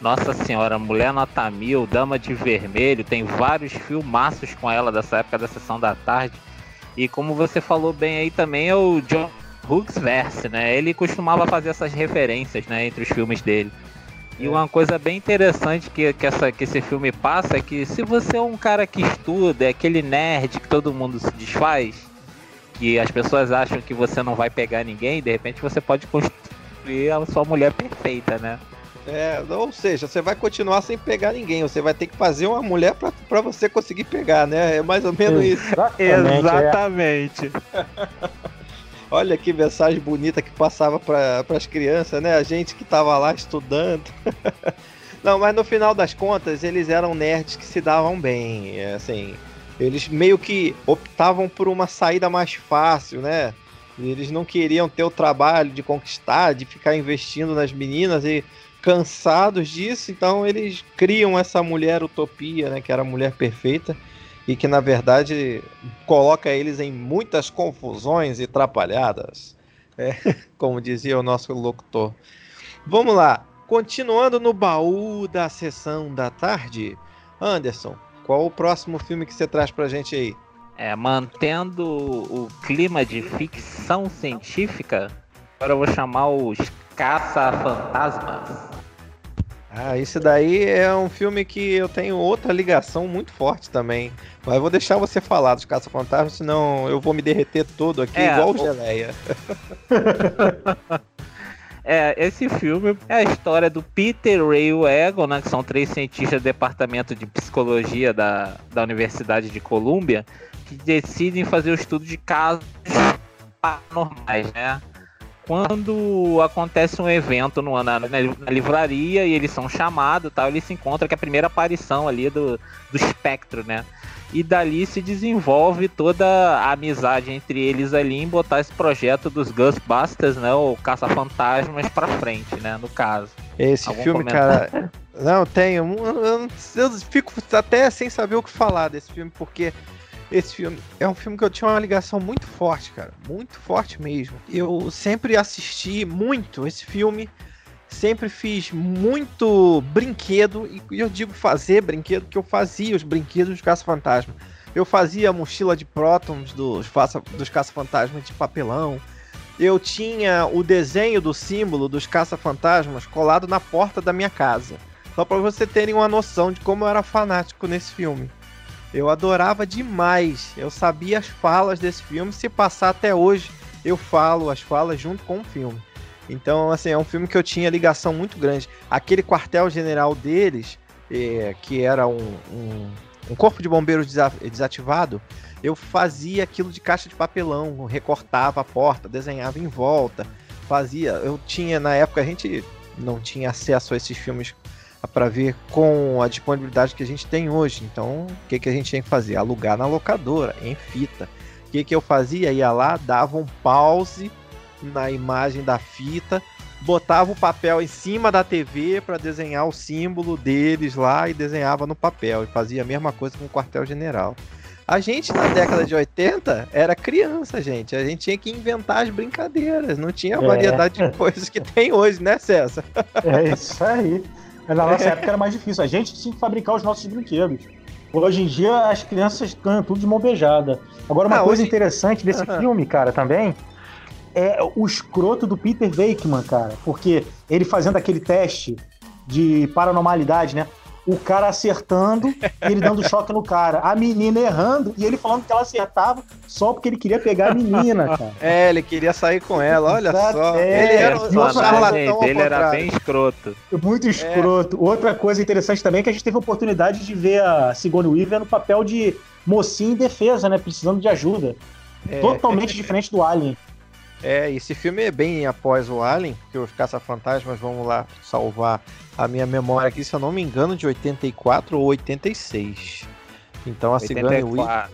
Nossa senhora, Mulher Nota Mil, Dama de Vermelho, tem vários filmaços com ela dessa época da Sessão da Tarde. E como você falou bem aí também, é o John Verse, né? Ele costumava fazer essas referências, né, entre os filmes dele. E uma coisa bem interessante que, que, essa, que esse filme passa é que se você é um cara que estuda, é aquele nerd que todo mundo se desfaz, que as pessoas acham que você não vai pegar ninguém, de repente você pode construir a sua mulher perfeita, né? É, ou seja, você vai continuar sem pegar ninguém, você vai ter que fazer uma mulher para você conseguir pegar, né? É mais ou menos isso. *laughs* Exatamente. É. *laughs* Olha que mensagem bonita que passava para as crianças, né? A gente que estava lá estudando. *laughs* Não, mas no final das contas, eles eram nerds que se davam bem. É, assim, eles meio que optavam por uma saída mais fácil, né? Eles não queriam ter o trabalho de conquistar, de ficar investindo nas meninas e cansados disso, então eles criam essa mulher utopia, né? Que era a mulher perfeita e que na verdade coloca eles em muitas confusões e trapalhadas, é, *laughs* como dizia o nosso locutor. Vamos lá, continuando no baú da sessão da tarde, Anderson, qual o próximo filme que você traz pra gente aí? É, mantendo o clima de ficção científica, agora eu vou chamar os Caça-Fantasmas. Ah, esse daí é um filme que eu tenho outra ligação muito forte também. Mas eu vou deixar você falar dos Caça-Fantasmas, senão eu vou me derreter todo aqui, é, igual o Geleia. *laughs* É, esse filme é a história do Peter Ray o Egon, né, que são três cientistas do departamento de psicologia da, da Universidade de Colômbia, que decidem fazer o estudo de casos paranormais, né? Quando acontece um evento no, na, na, livraria e eles são chamados tal, eles se encontram que é a primeira aparição ali do, do espectro, né? E dali se desenvolve toda a amizade entre eles ali em botar esse projeto dos Ghostbusters, né? O Caça-Fantasmas pra frente, né? No caso. Esse Algum filme, comentário? cara. Não, tenho. Eu, eu fico até sem saber o que falar desse filme, porque esse filme é um filme que eu tinha uma ligação muito forte, cara. Muito forte mesmo. Eu sempre assisti muito esse filme. Sempre fiz muito brinquedo. E eu digo fazer brinquedo, que eu fazia os brinquedos dos Caça-Fantasma. Eu fazia a mochila de prótons dos, dos Caça-Fantasmas de papelão. Eu tinha o desenho do símbolo dos Caça-Fantasmas colado na porta da minha casa. Só para você terem uma noção de como eu era fanático nesse filme. Eu adorava demais. Eu sabia as falas desse filme. Se passar até hoje, eu falo as falas junto com o filme. Então, assim, é um filme que eu tinha ligação muito grande. Aquele quartel-general deles, é, que era um, um, um, corpo de bombeiros desativado, eu fazia aquilo de caixa de papelão, recortava a porta, desenhava em volta, fazia. Eu tinha, na época, a gente não tinha acesso a esses filmes para ver com a disponibilidade que a gente tem hoje. Então, o que, que a gente tem que fazer? Alugar na locadora, em fita. O que, que eu fazia? Ia lá, dava um pause na imagem da fita, botava o papel em cima da TV para desenhar o símbolo deles lá e desenhava no papel. E fazia a mesma coisa com o quartel-general. A gente, na década de 80, era criança, gente. A gente tinha que inventar as brincadeiras. Não tinha a variedade é. de *laughs* coisas que tem hoje, né, César? É isso aí. Mas na nossa época era mais difícil. A gente tinha que fabricar os nossos brinquedos. Hoje em dia as crianças ganham tudo de mão beijada. Agora, uma ah, coisa hoje... interessante desse uhum. filme, cara, também, é o escroto do Peter Venkman, cara. Porque ele fazendo aquele teste de paranormalidade, né? O cara acertando e ele dando choque no cara. A menina errando e ele falando que ela acertava só porque ele queria pegar a menina, *laughs* cara. É, ele queria sair com ela, olha Exato. só. É, ele era um charlatão Ele era bem escroto. Muito escroto. É. Outra coisa interessante também é que a gente teve a oportunidade de ver a Sigourney Weaver no papel de mocinha em defesa, né? Precisando de ajuda. É. Totalmente *laughs* diferente do Alien. É, esse filme é bem após o Alien, porque os caça-fantasmas vão lá salvar a minha memória aqui, se eu não me engano, de 84 ou 86. Então a 84. Sigourney Weaver.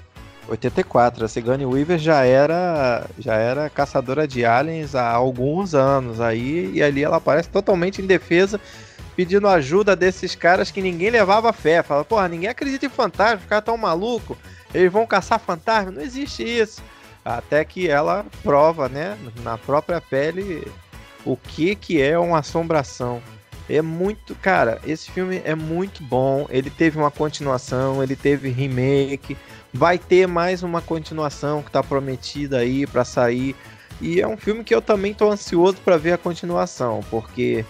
84, a Sigourney Weaver já era já era caçadora de aliens há alguns anos aí e ali ela aparece totalmente indefesa pedindo ajuda desses caras que ninguém levava fé. Fala, porra, ninguém acredita em fantasma, os caras tão maluco, eles vão caçar fantasma, não existe isso. Até que ela prova, né, na própria pele, o que que é uma assombração. É muito, cara, esse filme é muito bom. Ele teve uma continuação, ele teve remake, vai ter mais uma continuação que tá prometida aí para sair. E é um filme que eu também tô ansioso para ver a continuação, porque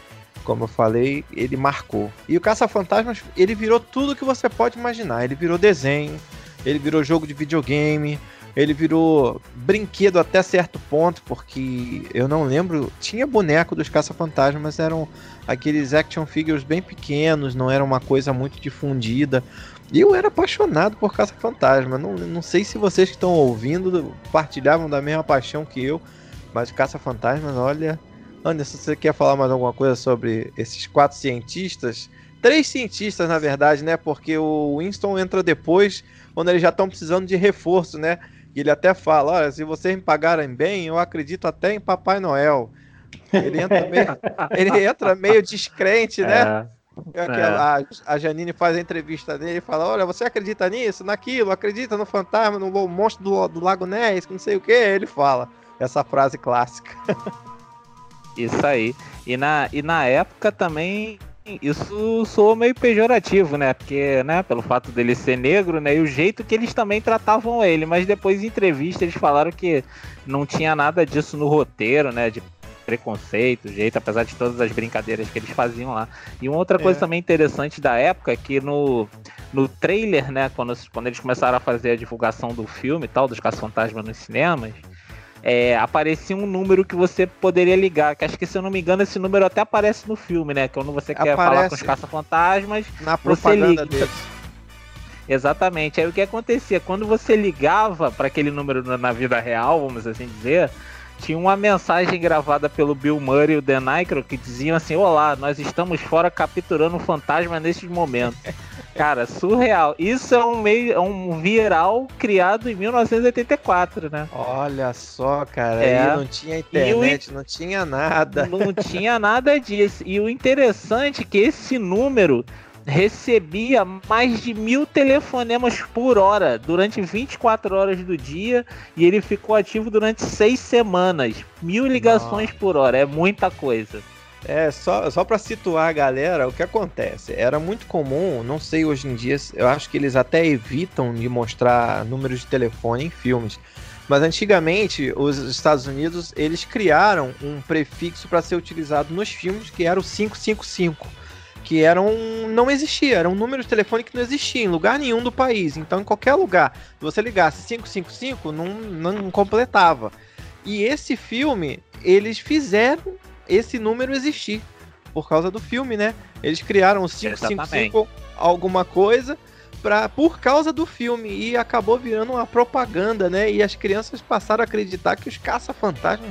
como eu falei, ele marcou. E o Caça-Fantasmas, ele virou tudo que você pode imaginar. Ele virou desenho, ele virou jogo de videogame, ele virou brinquedo até certo ponto, porque eu não lembro. Tinha boneco dos caça-fantasmas, mas eram aqueles action figures bem pequenos, não era uma coisa muito difundida. E eu era apaixonado por caça-fantasma. Não, não sei se vocês que estão ouvindo partilhavam da mesma paixão que eu, mas caça-fantasmas, olha. Anderson, você quer falar mais alguma coisa sobre esses quatro cientistas? Três cientistas, na verdade, né? Porque o Winston entra depois, quando eles já estão precisando de reforço, né? E ele até fala: olha, se vocês me pagarem bem, eu acredito até em Papai Noel. Ele entra meio, *laughs* ele entra meio descrente, né? É, é. A, a Janine faz a entrevista dele e fala: Olha, você acredita nisso, naquilo, acredita no fantasma, no monstro do, do Lago Ness, não sei o que. Ele fala essa frase clássica. Isso aí. E na, e na época também isso soa meio pejorativo, né? Porque, né, pelo fato dele ser negro, né, e o jeito que eles também tratavam ele, mas depois em entrevista eles falaram que não tinha nada disso no roteiro, né, de preconceito, jeito, apesar de todas as brincadeiras que eles faziam lá. E uma outra coisa é. também interessante da época é que no, no trailer, né, quando, quando eles começaram a fazer a divulgação do filme e tal, dos Caça-Fantasma nos cinemas, é, aparecia um número que você poderia ligar. Que acho que, se eu não me engano, esse número até aparece no filme, né? Quando você quer aparece falar com os caça-fantasmas, propaganda liga. Exatamente. Aí o que acontecia? Quando você ligava para aquele número na vida real, vamos assim dizer, tinha uma mensagem gravada pelo Bill Murray e o Dan Aykroyd que diziam assim: Olá, nós estamos fora capturando um fantasma nesses momentos. *laughs* Cara, surreal. Isso é um meio, é um viral criado em 1984, né? Olha só, cara, é. aí não tinha internet, o... não tinha nada. *laughs* Não tinha nada disso. E o interessante é que esse número recebia mais de mil telefonemas por hora durante 24 horas do dia e ele ficou ativo durante seis semanas. Mil ligações Nossa. por hora, é muita coisa. É, só, só para situar a galera, o que acontece? Era muito comum, não sei hoje em dia, eu acho que eles até evitam de mostrar números de telefone em filmes. Mas antigamente, os Estados Unidos, eles criaram um prefixo para ser utilizado nos filmes, que era o 555 que era um, não existia, era um número de telefone que não existia em lugar nenhum do país. Então, em qualquer lugar, se você ligasse 555, não, não completava. E esse filme, eles fizeram esse número existir por causa do filme, né? Eles criaram o 555 alguma coisa pra, por causa do filme e acabou virando uma propaganda, né? E as crianças passaram a acreditar que os caça-fantasmas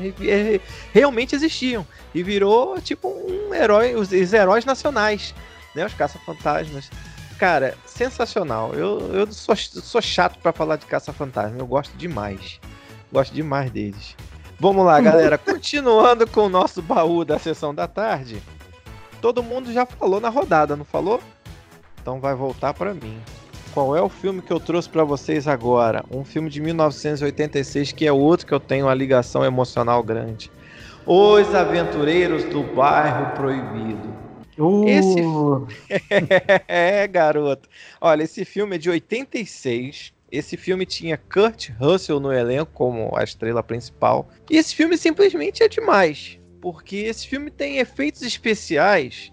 realmente existiam e virou tipo um herói, os, os heróis nacionais, né? Os caça-fantasmas. Cara, sensacional. Eu, eu sou, sou chato para falar de caça-fantasma, eu gosto demais. Gosto demais deles. Vamos lá, galera. Continuando com o nosso baú da sessão da tarde. Todo mundo já falou na rodada, não falou? Então vai voltar para mim. Qual é o filme que eu trouxe para vocês agora? Um filme de 1986 que é outro que eu tenho uma ligação emocional grande. Os Aventureiros do Bairro Proibido. Uh. Esse *laughs* é, garoto. Olha, esse filme é de 86. Esse filme tinha Kurt Russell no elenco como a estrela principal. E esse filme simplesmente é demais, porque esse filme tem efeitos especiais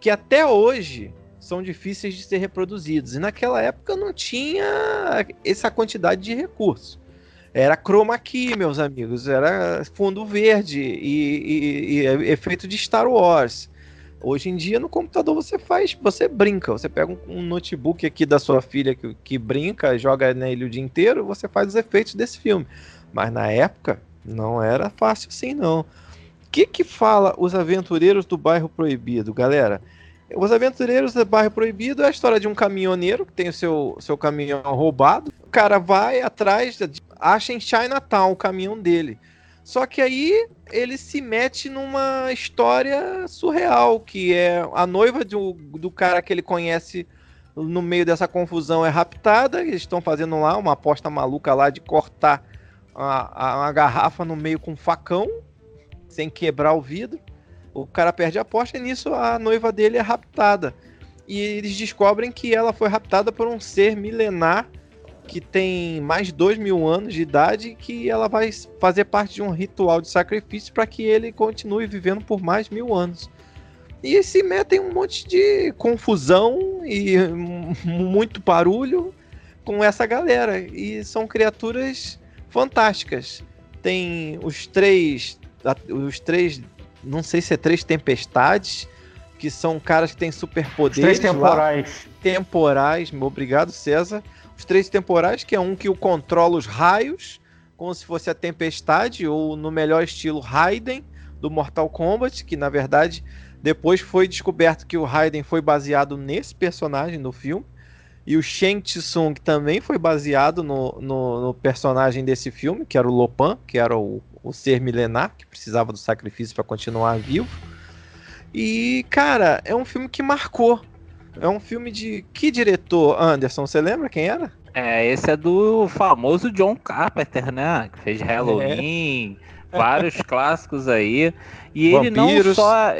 que até hoje são difíceis de ser reproduzidos. E naquela época não tinha essa quantidade de recurso. Era chroma key, meus amigos, era fundo verde e, e, e efeito de Star Wars. Hoje em dia no computador você faz, você brinca, você pega um, notebook aqui da sua filha que, que brinca, joga nele o dia inteiro, você faz os efeitos desse filme. Mas na época não era fácil assim não. O que que fala os aventureiros do bairro proibido, galera? Os Aventureiros do Bairro Proibido é a história de um caminhoneiro que tem o seu, seu caminhão roubado. O cara vai atrás, acha em Chinatown o caminhão dele. Só que aí ele se mete numa história surreal, que é a noiva do, do cara que ele conhece no meio dessa confusão é raptada. Eles estão fazendo lá uma aposta maluca lá de cortar a, a, garrafa no meio com um facão, sem quebrar o vidro. O cara perde a aposta e nisso a noiva dele é raptada. E eles descobrem que ela foi raptada por um ser milenar que tem mais de dois mil anos de idade e que ela vai fazer parte de um ritual de sacrifício para que ele continue vivendo por mais mil anos. E se metem um monte de confusão e *laughs* muito barulho com essa galera. E são criaturas fantásticas. Tem os três, os três não sei se é três tempestades, que são caras que têm superpoderes. Três temporais. Lá, temporais, obrigado, César. Os três temporais, que é um que o controla os raios, como se fosse a tempestade, ou no melhor estilo Raiden, do Mortal Kombat, que na verdade depois foi descoberto que o Raiden foi baseado nesse personagem no filme. E o Shang Tsung também foi baseado no, no, no, personagem desse filme, que era o Lopan, que era o, o ser milenar que precisava do sacrifício para continuar vivo. E, cara, é um filme que marcou. É um filme de que diretor, Anderson? Você lembra quem era? É, esse é do famoso John Carpenter, né? Que fez Halloween, é. vários *laughs* clássicos aí. E Vampiros. ele não só.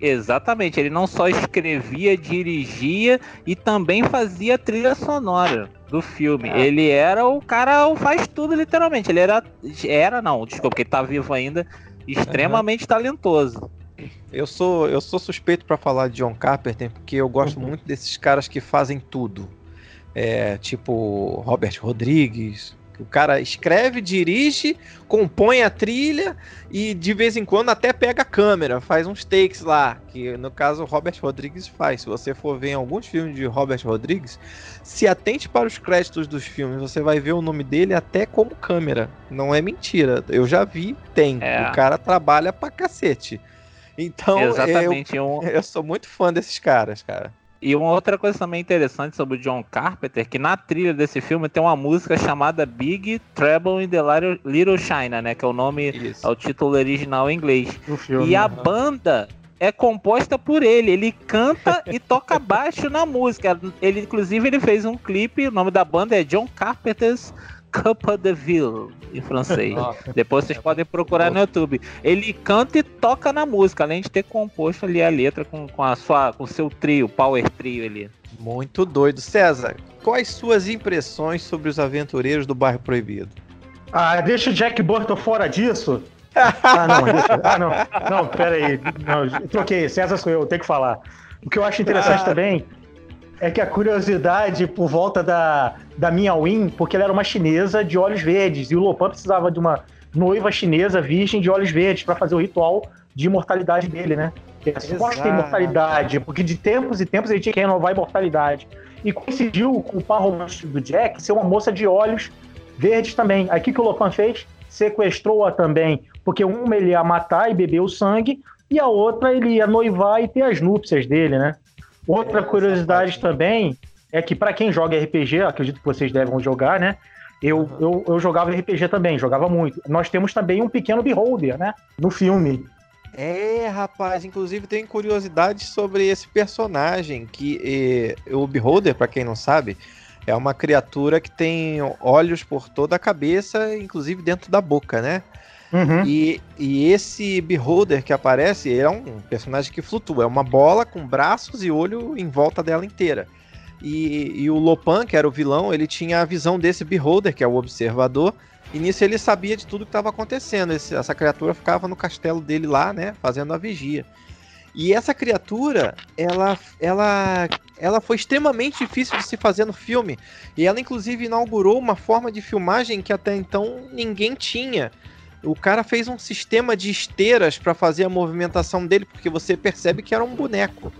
Exatamente, ele não só escrevia, dirigia e também fazia trilha sonora do filme. É. Ele era o cara, o faz tudo literalmente. Ele era, era não, desculpa, porque ele tá vivo ainda, extremamente uhum. talentoso. Eu sou, eu sou suspeito para falar de John Carpenter porque eu gosto uhum. muito desses caras que fazem tudo. É, tipo Robert Rodrigues, O cara escreve, dirige, compõe a trilha e de vez em quando até pega a câmera, faz uns takes lá, que no caso o Robert Rodrigues faz. Se você for ver em alguns filmes de Robert Rodrigues, se atente para os créditos dos filmes, você vai ver o nome dele até como câmera. Não é mentira. Eu já vi, tem. É. O cara trabalha pra cacete. Então, Exatamente. Eu, eu sou muito fã desses caras, cara. E uma outra coisa também interessante sobre o John Carpenter, que na trilha desse filme tem uma música chamada Big Trouble in the Little China, né? Que é o nome, Isso. é o título original em inglês. Filme, e a né? banda é composta por ele. Ele canta e toca baixo na música. Ele, inclusive, ele fez um clipe. O nome da banda é John Carpenter's Copa de Ville, em francês. Depois vocês podem procurar no YouTube. Ele canta e toca na música, além de ter composto ali a letra com, com a sua, com o seu trio, Power Trio ali. Muito doido. César, quais suas impressões sobre os aventureiros do bairro Proibido? Ah, deixa o Jack Burton fora disso. *laughs* ah, não, deixa. Ah, não. Não, pera aí. Não, troquei. César sou eu, tenho que falar. O que eu acho interessante ah. também é que a curiosidade por volta da, da minha Win, porque ela era uma chinesa de olhos verdes, e o Lopan precisava de uma noiva chinesa virgem de olhos verdes para fazer o ritual de imortalidade dele, né? Que é suposta imortalidade, porque de tempos e tempos ele tinha que renovar a imortalidade. E coincidiu com o par romântico do Jack ser uma moça de olhos verdes também. Aqui que o Lopan fez, sequestrou-a também, porque uma ele ia matar e beber o sangue, e a outra ele ia noivar e ter as núpcias dele, né? Outra curiosidade também é que para quem joga RPG, acredito que vocês devem jogar, né? Eu, eu, eu jogava RPG também, jogava muito. Nós temos também um pequeno beholder, né? No filme. É, rapaz, inclusive tem curiosidade sobre esse personagem, que eh, o Beholder, para quem não sabe, é uma criatura que tem olhos por toda a cabeça, inclusive dentro da boca, né? Uhum. E, e esse Beholder que aparece é um personagem que flutua, é uma bola com braços e olho em volta dela inteira. E, e o Lopan, que era o vilão, ele tinha a visão desse Beholder, que é o observador, e nisso ele sabia de tudo que estava acontecendo. Esse, essa criatura ficava no castelo dele lá, né, fazendo a vigia. E essa criatura, ela, ela, ela foi extremamente difícil de se fazer no filme. E ela, inclusive, inaugurou uma forma de filmagem que até então ninguém tinha o cara fez um sistema de esteiras para fazer a movimentação dele, porque você percebe que era um boneco.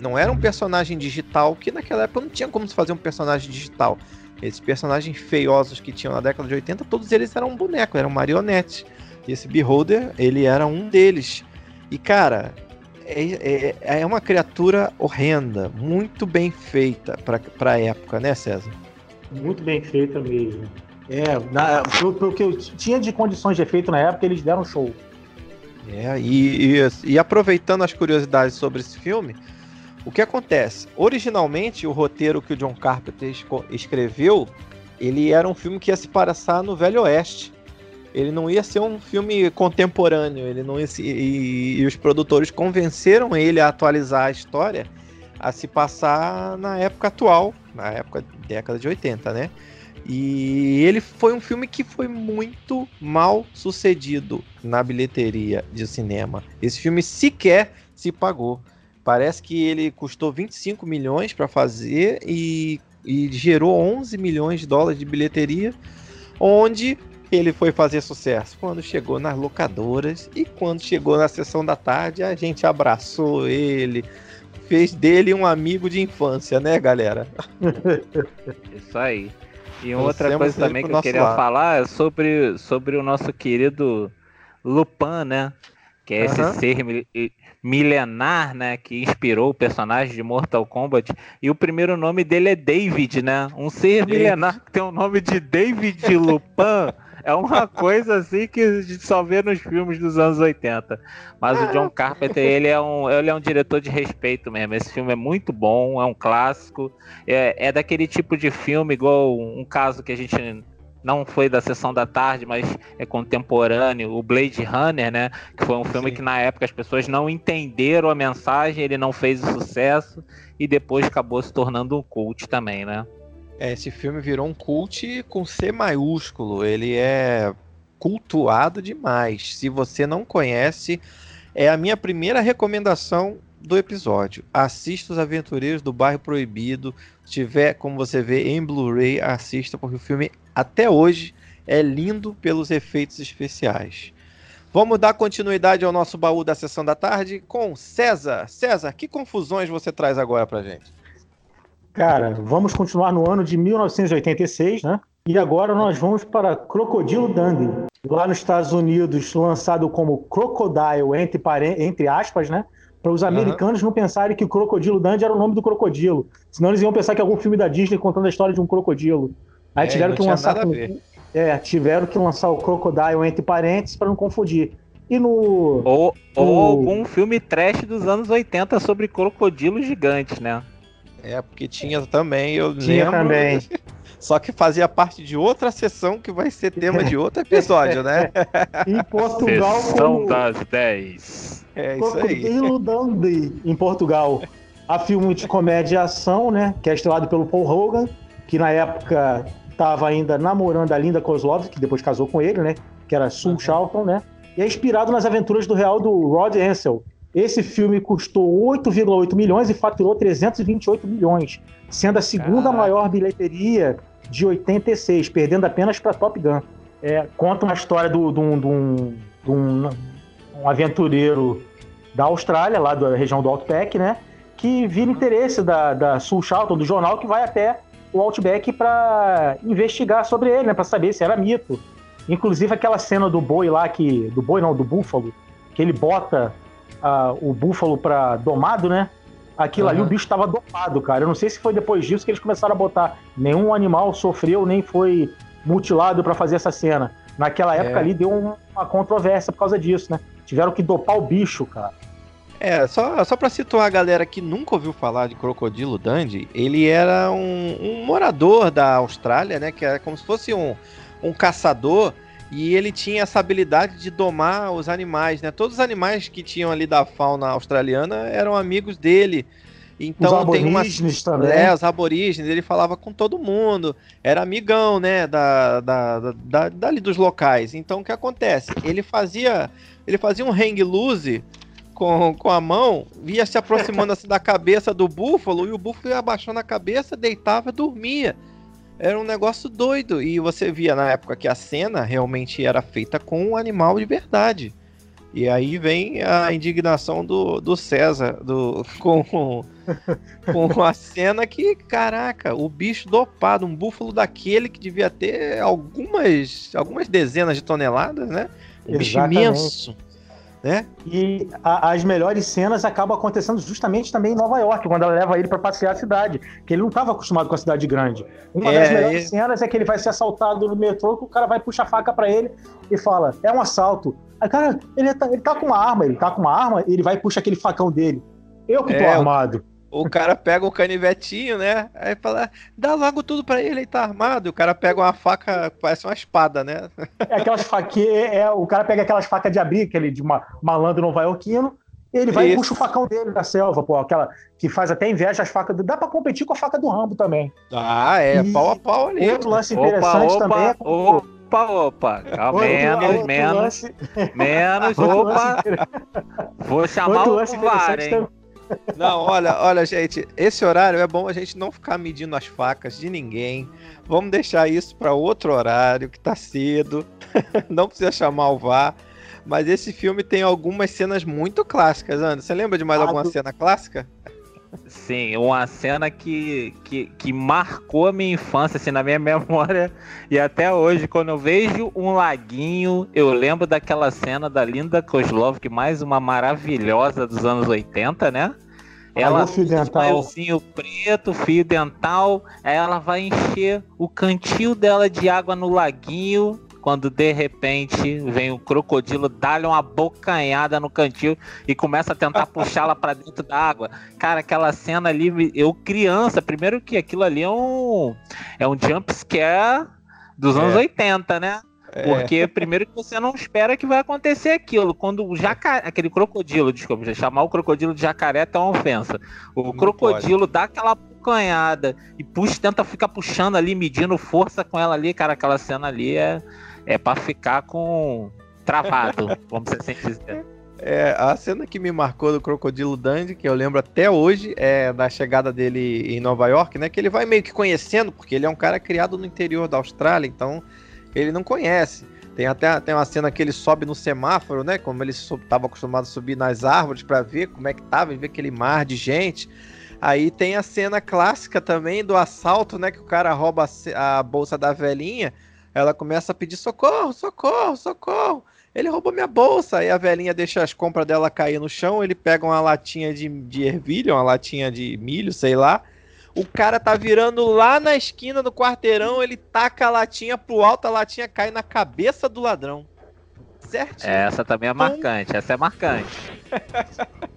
Não era um personagem digital, que naquela época não tinha como se fazer um personagem digital. Esses personagens feiosos que tinham na década de 80, todos eles eram um boneco, eram marionetes. E esse Beholder, ele era um deles. E cara, é, é, é uma criatura horrenda, muito bem feita para a época, né, César? Muito bem feita mesmo. É, na, pelo, que eu tinha de condições de efeito na época, eles deram show. É, e, e, e, aproveitando as curiosidades sobre esse filme, o que acontece? Originalmente, o roteiro que o John Carpenter escreveu, ele era um filme que ia se passar no Velho Oeste. Ele não ia ser um filme contemporâneo, ele não se, e, e os produtores convenceram ele a atualizar a história a se passar na época atual, na época década de 80, né? E ele foi um filme que foi muito mal sucedido na bilheteria de cinema. Esse filme sequer se pagou. Parece que ele custou 25 milhões para fazer e, e gerou 11 milhões de dólares de bilheteria, onde ele foi fazer sucesso quando chegou nas locadoras e quando chegou na sessão da tarde a gente abraçou ele, fez dele um amigo de infância, né, galera? *laughs* Isso aí. E outra coisa também que eu queria lado. falar é sobre, sobre o nosso querido Lupin, né? Que é esse uhum. ser milenar, né? Que inspirou o personagem de Mortal Kombat. E o primeiro nome dele é David, né? Um ser milenar que tem o nome de David Lupin. *laughs* É uma *laughs* coisa assim que a gente só vê nos filmes dos anos 80. Mas o John Carpenter, ele é um, ele é um diretor de respeito mesmo. Esse filme é muito bom, é um clássico. É, é daquele tipo de filme, igual um caso que a gente não foi da sessão da tarde, mas é contemporâneo, o Blade Runner, né? Que foi um filme Sim. que na época as pessoas não entenderam a mensagem, ele não fez o sucesso e depois acabou se tornando um cult também, né? Esse filme virou um cult com C maiúsculo. Ele é cultuado demais. Se você não conhece, é a minha primeira recomendação do episódio. Assista Os Aventureiros do Bairro Proibido. Se tiver, como você vê, em Blu-ray, assista, porque o filme até hoje é lindo pelos efeitos especiais. Vamos dar continuidade ao nosso baú da sessão da tarde com César. César, que confusões você traz agora pra gente? Cara, vamos continuar no ano de 1986, né? E agora nós vamos para Crocodilo Dundee. Lá nos Estados Unidos, lançado como Crocodile, entre, entre aspas, né? Para os americanos uhum. não pensarem que o Crocodilo Dundee era o nome do crocodilo. Senão eles iam pensar que é algum filme da Disney contando a história de um crocodilo. Aí é, tiveram que lançar. Com... É, tiveram que lançar o Crocodile entre parênteses para não confundir. E no. Ou, no... ou algum filme trash dos anos 80 sobre crocodilos gigantes, né? É, porque tinha também, eu tinha lembro. também. *laughs* Só que fazia parte de outra sessão que vai ser tema de outro episódio, né? *laughs* em Portugal. Sessão como... das 10. É isso aí. Dundee, em Portugal. A filme de comédia e ação, né? Que é estrelado pelo Paul Hogan, que na época estava ainda namorando a Linda Kozlovski, que depois casou com ele, né? Que era Sue uhum. Charlton, né? E é inspirado nas aventuras do real do Rod Ansel. Esse filme custou 8,8 milhões e faturou 328 milhões, sendo a segunda maior bilheteria de 86, perdendo apenas para Top Gun. É, conta uma história de um, um, um aventureiro da Austrália, lá da região do Outback, né? Que vira interesse da, da Sul Charlton, do jornal, que vai até o Outback para investigar sobre ele, né? Para saber se era mito. Inclusive aquela cena do boi lá, que. Do boi não, do búfalo, que ele bota uh, o búfalo para domado, né? Aquilo uhum. ali, o bicho estava dopado, cara. Eu não sei se foi depois disso que eles começaram a botar. Nenhum animal sofreu nem foi mutilado para fazer essa cena. Naquela época é. ali deu uma controvérsia por causa disso, né? Tiveram que dopar o bicho, cara. É, só, só para situar a galera que nunca ouviu falar de Crocodilo Dundee, ele era um, um morador da Austrália, né? Que era como se fosse um, um caçador e ele tinha essa habilidade de domar os animais, né? Todos os animais que tinham ali da fauna australiana eram amigos dele. Então os tem aborígenes também. É, os aborígenes, ele falava com todo mundo, era amigão, né, da, da, da, da, dali dos locais. Então o que acontece? Ele fazia, ele fazia um hang loose com, com a mão, ia se aproximando assim da cabeça do búfalo, e o búfalo ia abaixando a cabeça, deitava e dormia. Era um negócio doido. E você via na época que a cena realmente era feita com um animal de verdade. E aí vem a indignação do, do César do, *laughs* com, com a cena que, caraca, o bicho dopado, um búfalo daquele que devia ter algumas, algumas dezenas de toneladas, né? Um Exatamente. bicho imenso né? E a, as melhores cenas acabam acontecendo justamente também em Nova York, quando ela leva ele para passear a cidade, que ele não estava acostumado com a cidade grande. Uma é, das melhores é... cenas é que ele vai ser assaltado no metrô, que o cara vai puxar a faca para ele e fala: "É um assalto". Aí, cara, ele tá, ele tá com uma arma, ele tá com uma arma, ele vai puxar aquele facão dele. Eu que tô é, armado o cara pega o canivetinho, né? Aí fala, dá logo tudo para ele, ele tá armado. E o cara pega uma faca, parece uma espada, né? É aquelas faquinhas, é, é, o cara pega aquelas facas de abrir, aquele de uma malandro nova-iorquino, ele vai Isso. e puxa o facão dele da selva, pô, aquela que faz até inveja as facas do. Dá pra competir com a faca do Rambo também. Ah, é, e pau a pau ali. Outro lance interessante opa, também é. Opa, opa, calma, menos, outro menos, lance... menos, *laughs* opa. Vou chamar o VAR, hein? Também não, olha, olha, gente, esse horário é bom a gente não ficar medindo as facas de ninguém. Vamos deixar isso para outro horário, que tá cedo. *laughs* não precisa chamar o VAR. Mas esse filme tem algumas cenas muito clássicas, Ana. Você lembra de mais ah, alguma do... cena clássica? Sim, uma cena que, que, que marcou a minha infância, assim, na minha *laughs* memória. E até hoje, quando eu vejo um laguinho, eu lembro daquela cena da Linda Kozlov, mais uma maravilhosa dos anos 80, né? Ela fio dental. Um preto, fio dental. Aí ela vai encher o cantil dela de água no laguinho quando de repente vem o crocodilo, dá-lhe uma bocanhada no cantil e começa a tentar *laughs* puxá-la para dentro da água. Cara, aquela cena ali, eu criança, primeiro que aquilo ali é um é um jump scare dos anos é. 80, né? É. Porque primeiro que você não espera que vai acontecer aquilo. Quando o jacaré, aquele crocodilo, desculpa, chamar o crocodilo de jacaré é uma ofensa. O não crocodilo pode. dá aquela bocanhada e puxa, tenta ficar puxando ali, medindo força com ela ali, cara, aquela cena ali é é para ficar com travado, *laughs* vamos assim dizer. É, a cena que me marcou do Crocodilo Dundee, que eu lembro até hoje, é da chegada dele em Nova York, né? Que ele vai meio que conhecendo, porque ele é um cara criado no interior da Austrália, então ele não conhece. Tem até tem uma cena que ele sobe no semáforo, né? Como ele estava acostumado a subir nas árvores para ver como é que tava e ver aquele mar de gente. Aí tem a cena clássica também do assalto, né? Que o cara rouba a, a bolsa da velhinha. Ela começa a pedir socorro, socorro, socorro. Ele roubou minha bolsa. Aí a velhinha deixa as compras dela cair no chão. Ele pega uma latinha de, de ervilha, uma latinha de milho, sei lá. O cara tá virando lá na esquina do quarteirão. Ele taca a latinha pro alto, a latinha cai na cabeça do ladrão. Certo? Essa também é marcante. Essa é marcante. *laughs*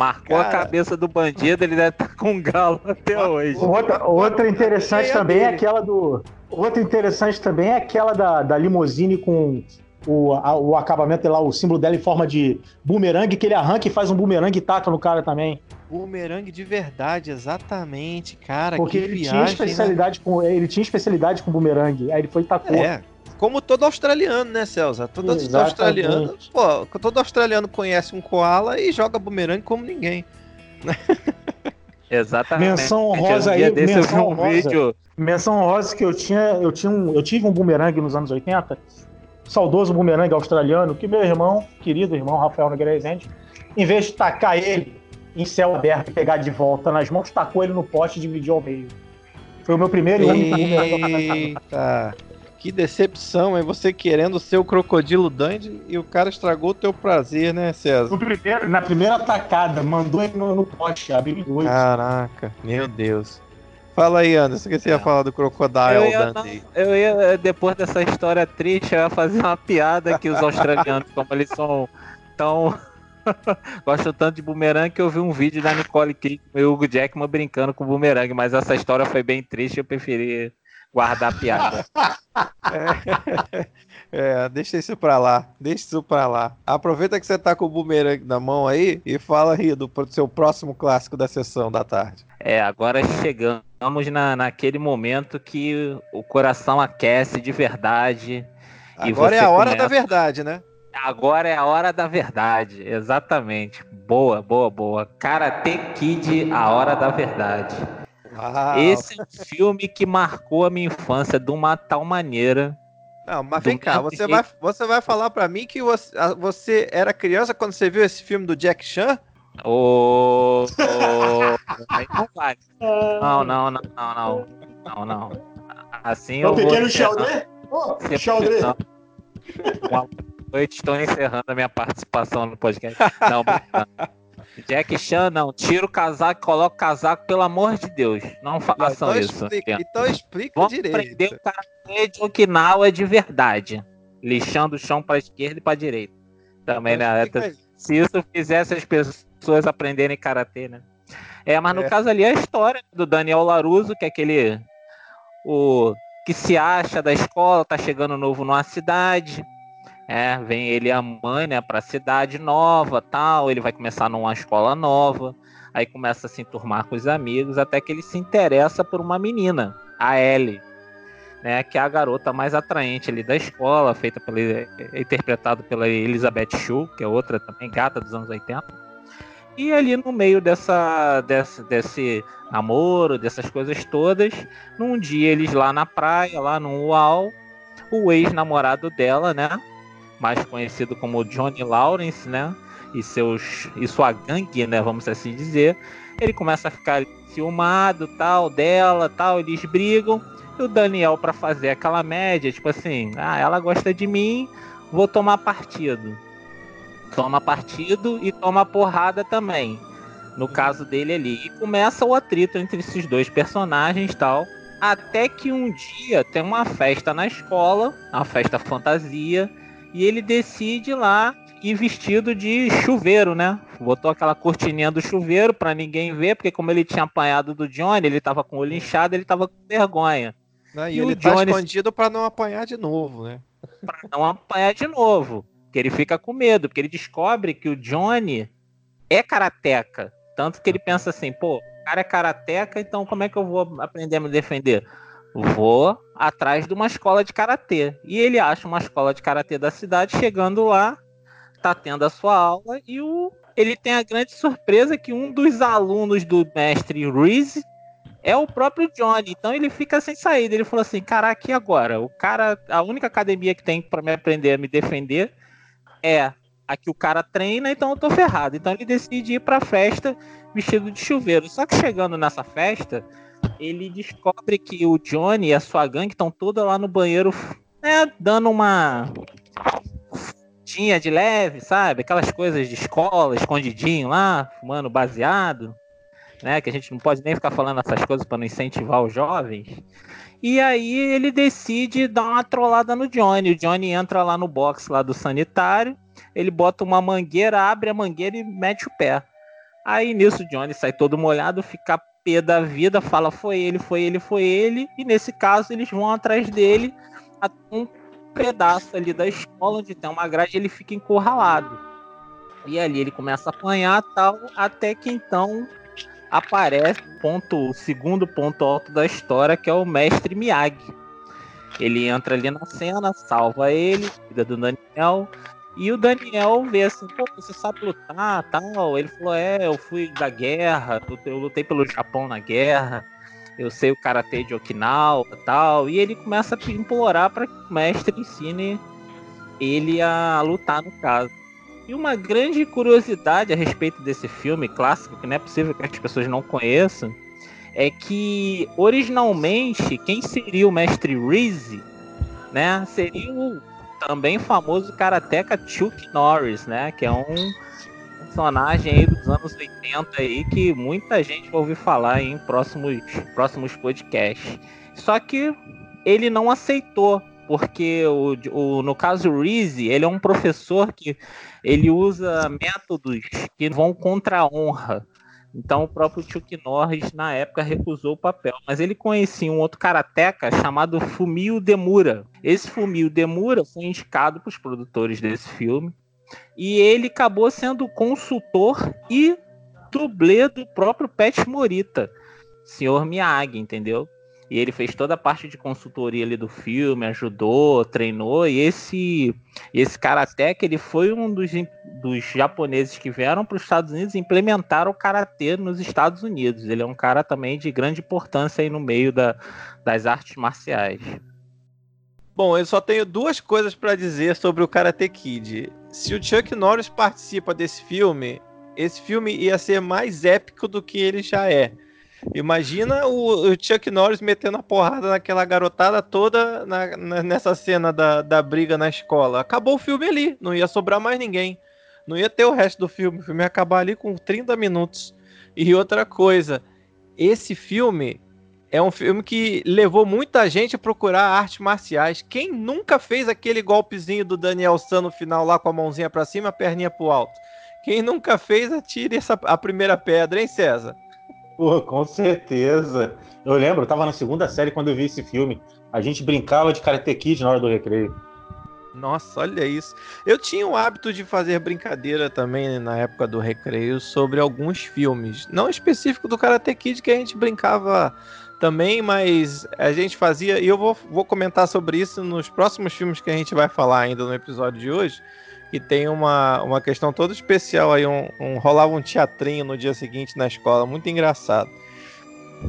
Marcou cara... a cabeça do bandido, ele deve estar tá com galo até hoje. Outra, outra interessante também é aquela do. Outra interessante também é aquela da, da limousine com o, a, o acabamento lá, o símbolo dela em forma de bumerangue, que ele arranca e faz um bumerangue e taca no cara também. Bumerangue de verdade, exatamente, cara. Porque ele viagem, tinha especialidade né? com ele tinha especialidade com bumerangue, aí ele foi e tacou. É. Como todo australiano, né, Celso? Todo Exatamente. australiano, pô, todo australiano conhece um koala e joga bumerangue como ninguém. *laughs* Exatamente. Menção honrosa aí, menção um honrosa. Vídeo. Menção honrosa que eu tinha, eu tinha um, eu tive um bumerangue nos anos 80 saudoso bumerangue australiano, que meu irmão, querido irmão Rafael Nogueira Rezende, em vez de tacar ele em céu aberto e pegar de volta nas mãos, tacou ele no poste e dividiu ao meio. Foi o meu primeiro e único bumerangue Eita, que decepção, é você querendo ser o crocodilo Dandy e o cara estragou o teu prazer, né, César? Primeiro, na primeira tacada, mandou ele no, no poste, abriu dois. Caraca, meu Deus. Fala aí, Anderson, o que você ia falar do Crocodile eu ia, Dundee? Não, eu ia, depois dessa história triste, eu ia fazer uma piada que os australianos, como eles são tão. *laughs* gostam tanto de bumerangue que eu vi um vídeo da Nicole Kidman e o Hugo Jackman brincando com bumerangue, mas essa história foi bem triste, eu preferi guardar a piada. *laughs* é, deixa isso pra lá, deixa isso pra lá. Aproveita que você tá com o bumerangue na mão aí e fala aí do, do seu próximo clássico da sessão da tarde. É, agora chegamos na, naquele momento que o coração aquece de verdade. Agora é a hora começa... da verdade, né? Agora é a hora da verdade, exatamente. Boa, boa, boa. Karate Kid, a hora da verdade. Uau. Esse é um filme que marcou a minha infância de uma tal maneira. Não, mas vem cá, você vai, você vai falar para mim que você, você era criança quando você viu esse filme do Jack Chan? Ô. Aí não vai. Não, não, não, não, não. Não, não. Assim o pequeno Sheldon? Oh, Sheldon. Boa noite, estou encerrando a minha participação no podcast. Não, Jack Chan, não. Tira o casaco, coloca o casaco, pelo amor de Deus. Não façam então isso. Explica, então explica Vamos direito. aprender o karatê de Okinawa de verdade. Lixando o chão para esquerda e para direita. Também, então né? Se isso fizesse as pessoas aprenderem karatê, né? É, mas no é. caso ali é a história do Daniel Laruso, que é aquele o que se acha da escola, tá chegando novo numa cidade, é, vem ele e a mãe, né, pra cidade nova, tal, ele vai começar numa escola nova, aí começa a se enturmar com os amigos, até que ele se interessa por uma menina, a Ellie, né, que é a garota mais atraente ali da escola, feita pela, interpretado pela Elizabeth Shue, que é outra também gata dos anos 80. E ali no meio dessa, dessa, desse namoro, dessas coisas todas, num dia eles lá na praia, lá no UAU, o ex-namorado dela, né, mais conhecido como Johnny Lawrence, né? E, seus, e sua gangue, né? Vamos assim dizer. Ele começa a ficar ciumado, tal, dela, tal. Eles brigam. E o Daniel, para fazer aquela média, tipo assim, ah, ela gosta de mim, vou tomar partido. Toma partido e toma porrada também. No caso dele ali. E começa o atrito entre esses dois personagens tal. Até que um dia tem uma festa na escola, uma festa fantasia, e ele decide lá ir vestido de chuveiro, né? Botou aquela cortininha do chuveiro para ninguém ver, porque como ele tinha apanhado do Johnny, ele tava com o olho inchado, ele tava com vergonha. Né? E, e ele tá Johnny... escondido para não apanhar de novo, né? Pra não apanhar de novo. Porque ele fica com medo, porque ele descobre que o Johnny é karateca. Tanto que ele pensa assim, pô, o cara é karateca, então como é que eu vou aprender a me defender? Vou atrás de uma escola de karatê. E ele acha uma escola de karatê da cidade, chegando lá, tá tendo a sua aula e o ele tem a grande surpresa que um dos alunos do mestre Reese é o próprio Johnny. Então ele fica sem saída. Ele falou assim: caraca, e agora? O cara, a única academia que tem para me aprender a me defender é a que o cara treina, então eu tô ferrado. Então ele decide ir pra festa vestido de chuveiro. Só que chegando nessa festa, ele descobre que o Johnny e a sua gangue estão toda lá no banheiro, né, dando uma tinha de leve, sabe? Aquelas coisas de escola, escondidinho lá, fumando baseado né? Que a gente não pode nem ficar falando essas coisas para não incentivar os jovens. E aí ele decide dar uma trollada no Johnny. O Johnny entra lá no box lá do sanitário, ele bota uma mangueira, abre a mangueira e mete o pé. Aí nisso o Johnny sai todo molhado, fica da vida, fala foi ele, foi ele, foi ele. E nesse caso eles vão atrás dele a um pedaço ali da escola onde tem uma grade, ele fica encurralado. E ali ele começa a apanhar tal, até que então aparece ponto, o segundo ponto alto da história, que é o mestre Miyagi. Ele entra ali na cena, salva ele, cuida do Daniel. E o Daniel vê assim, pô, você sabe lutar, tal. Ele falou, é, eu fui da guerra, eu lutei pelo Japão na guerra, eu sei o karatê de Okinawa, tal. E ele começa a implorar para que o mestre ensine ele a lutar no caso. E uma grande curiosidade a respeito desse filme clássico, que não é possível que as pessoas não conheçam, é que originalmente quem seria o mestre Reese, né, seria o também famoso karateca Chuck Norris, né, que é um personagem aí dos anos 80 aí que muita gente vai ouvir falar em próximos próximos podcasts. Só que ele não aceitou porque o, o, no caso o Reese, ele é um professor que ele usa métodos que vão contra a honra. Então o próprio Chuck Norris na época recusou o papel, mas ele conhecia um outro karateca chamado Fumio Demura. Esse Fumio Demura foi indicado para os produtores desse filme e ele acabou sendo consultor e dublê do próprio Pet Morita, Senhor Miyagi, entendeu? E ele fez toda a parte de consultoria ali do filme, ajudou, treinou. E esse esse karateka, ele foi um dos, dos japoneses que vieram para os Estados Unidos implementaram o karatê nos Estados Unidos. Ele é um cara também de grande importância aí no meio da, das artes marciais. Bom, eu só tenho duas coisas para dizer sobre o Karate Kid. Se o Chuck Norris participa desse filme, esse filme ia ser mais épico do que ele já é. Imagina o, o, Chuck Norris metendo a porrada naquela garotada toda na, na, nessa cena da, da briga na escola. Acabou o filme ali, não ia sobrar mais ninguém. Não ia ter o resto do filme. O filme ia acabar ali com 30 minutos. E outra coisa, esse filme é um filme que levou muita gente a procurar artes marciais. Quem nunca fez aquele golpezinho do Daniel San no final lá com a mãozinha para cima, a perninha pro alto? Quem nunca fez, atire essa, a primeira pedra, hein, César? Pô, com certeza. Eu lembro, eu tava na segunda série quando eu vi esse filme. A gente brincava de Karate Kid na hora do recreio. Nossa, olha isso. Eu tinha o hábito de fazer brincadeira também na época do recreio sobre alguns filmes. Não específico do Karate Kid, que a gente brincava também, mas a gente fazia. E eu vou, vou comentar sobre isso nos próximos filmes que a gente vai falar ainda no episódio de hoje e tem uma, uma questão toda especial aí, um, um, rolava um teatrinho no dia seguinte na escola, muito engraçado.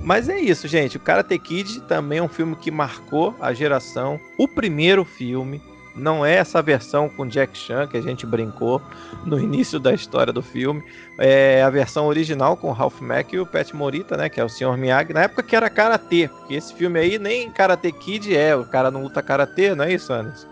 Mas é isso, gente. O Karate Kid também é um filme que marcou a geração. O primeiro filme, não é essa versão com Jack Chan que a gente brincou no início da história do filme. É a versão original com Ralph Mack e o Pat Morita, né? Que é o Sr. Miyagi. Na época que era Karate, porque esse filme aí nem Karate Kid é. O cara não luta Karate, não é isso, Anderson?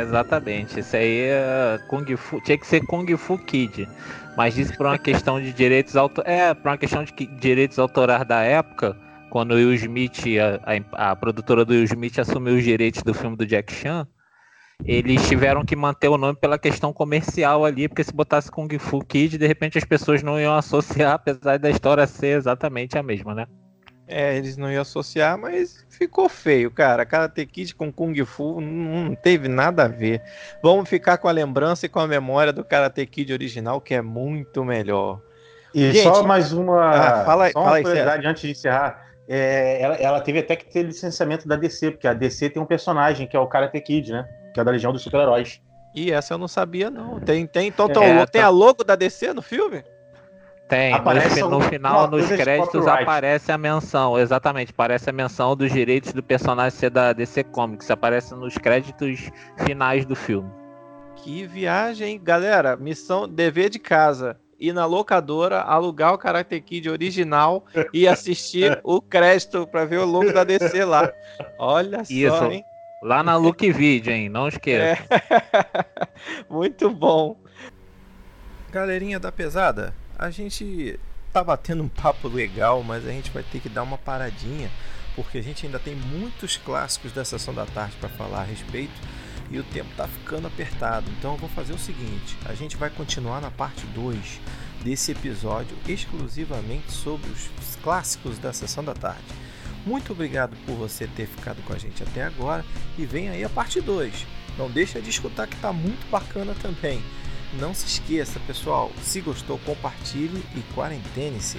Exatamente. Isso aí é Kung Fu, tinha que ser Kung Fu Kid. Mas isso por uma questão de direitos auto, é, por uma questão de direitos autorais da época, quando Will Smith, a, a, a, produtora do Will Smith assumiu os direitos do filme do Jack Chan, eles tiveram que manter o nome pela questão comercial ali, porque se botasse Kung Fu Kid, de repente as pessoas não iam associar, apesar da história ser exatamente a mesma, né? É, eles não iam associar, mas ficou feio, cara. Karate Kid com Kung Fu não teve nada a ver. Vamos ficar com a lembrança e com a memória do Karate Kid original, que é muito melhor. E Gente, só mais uma. Ah, fala, só uma fala curiosidade antes de encerrar. É, ela, ela, teve até que ter licenciamento da DC, porque a DC tem um personagem que é o Karate Kid, né? Que é da Legião dos Super-Heróis. E essa eu não sabia, não. Tem, tem, então, é, tem a logo da DC no filme? Tem, no, no, final, nos créditos, aparece a menção, exatamente, aparece a menção dos direitos do personagem ser da DC Comics, aparece nos créditos finais do filme. Que viagem, galera, missão, dever de casa, ir na locadora, alugar o Karate Kid original e assistir *laughs* o crédito para ver o logo da DC lá. Olha Isso. só, hein? Lá na Look Video, hein? Não esqueça. É. *laughs* Muito bom. Galerinha da pesada, a gente tá batendo um papo legal, mas a gente vai ter que dar uma paradinha, porque a gente ainda tem muitos clássicos da sessão da tarde para falar a respeito e o tempo tá ficando apertado. Então eu vou fazer o seguinte: a gente vai continuar na parte 2 desse episódio exclusivamente sobre os clássicos da sessão da tarde. Muito obrigado por você ter ficado com a gente até agora e vem aí a parte 2. Não deixa de escutar que tá muito bacana também. Não se esqueça, pessoal, se gostou, compartilhe e quarentene-se.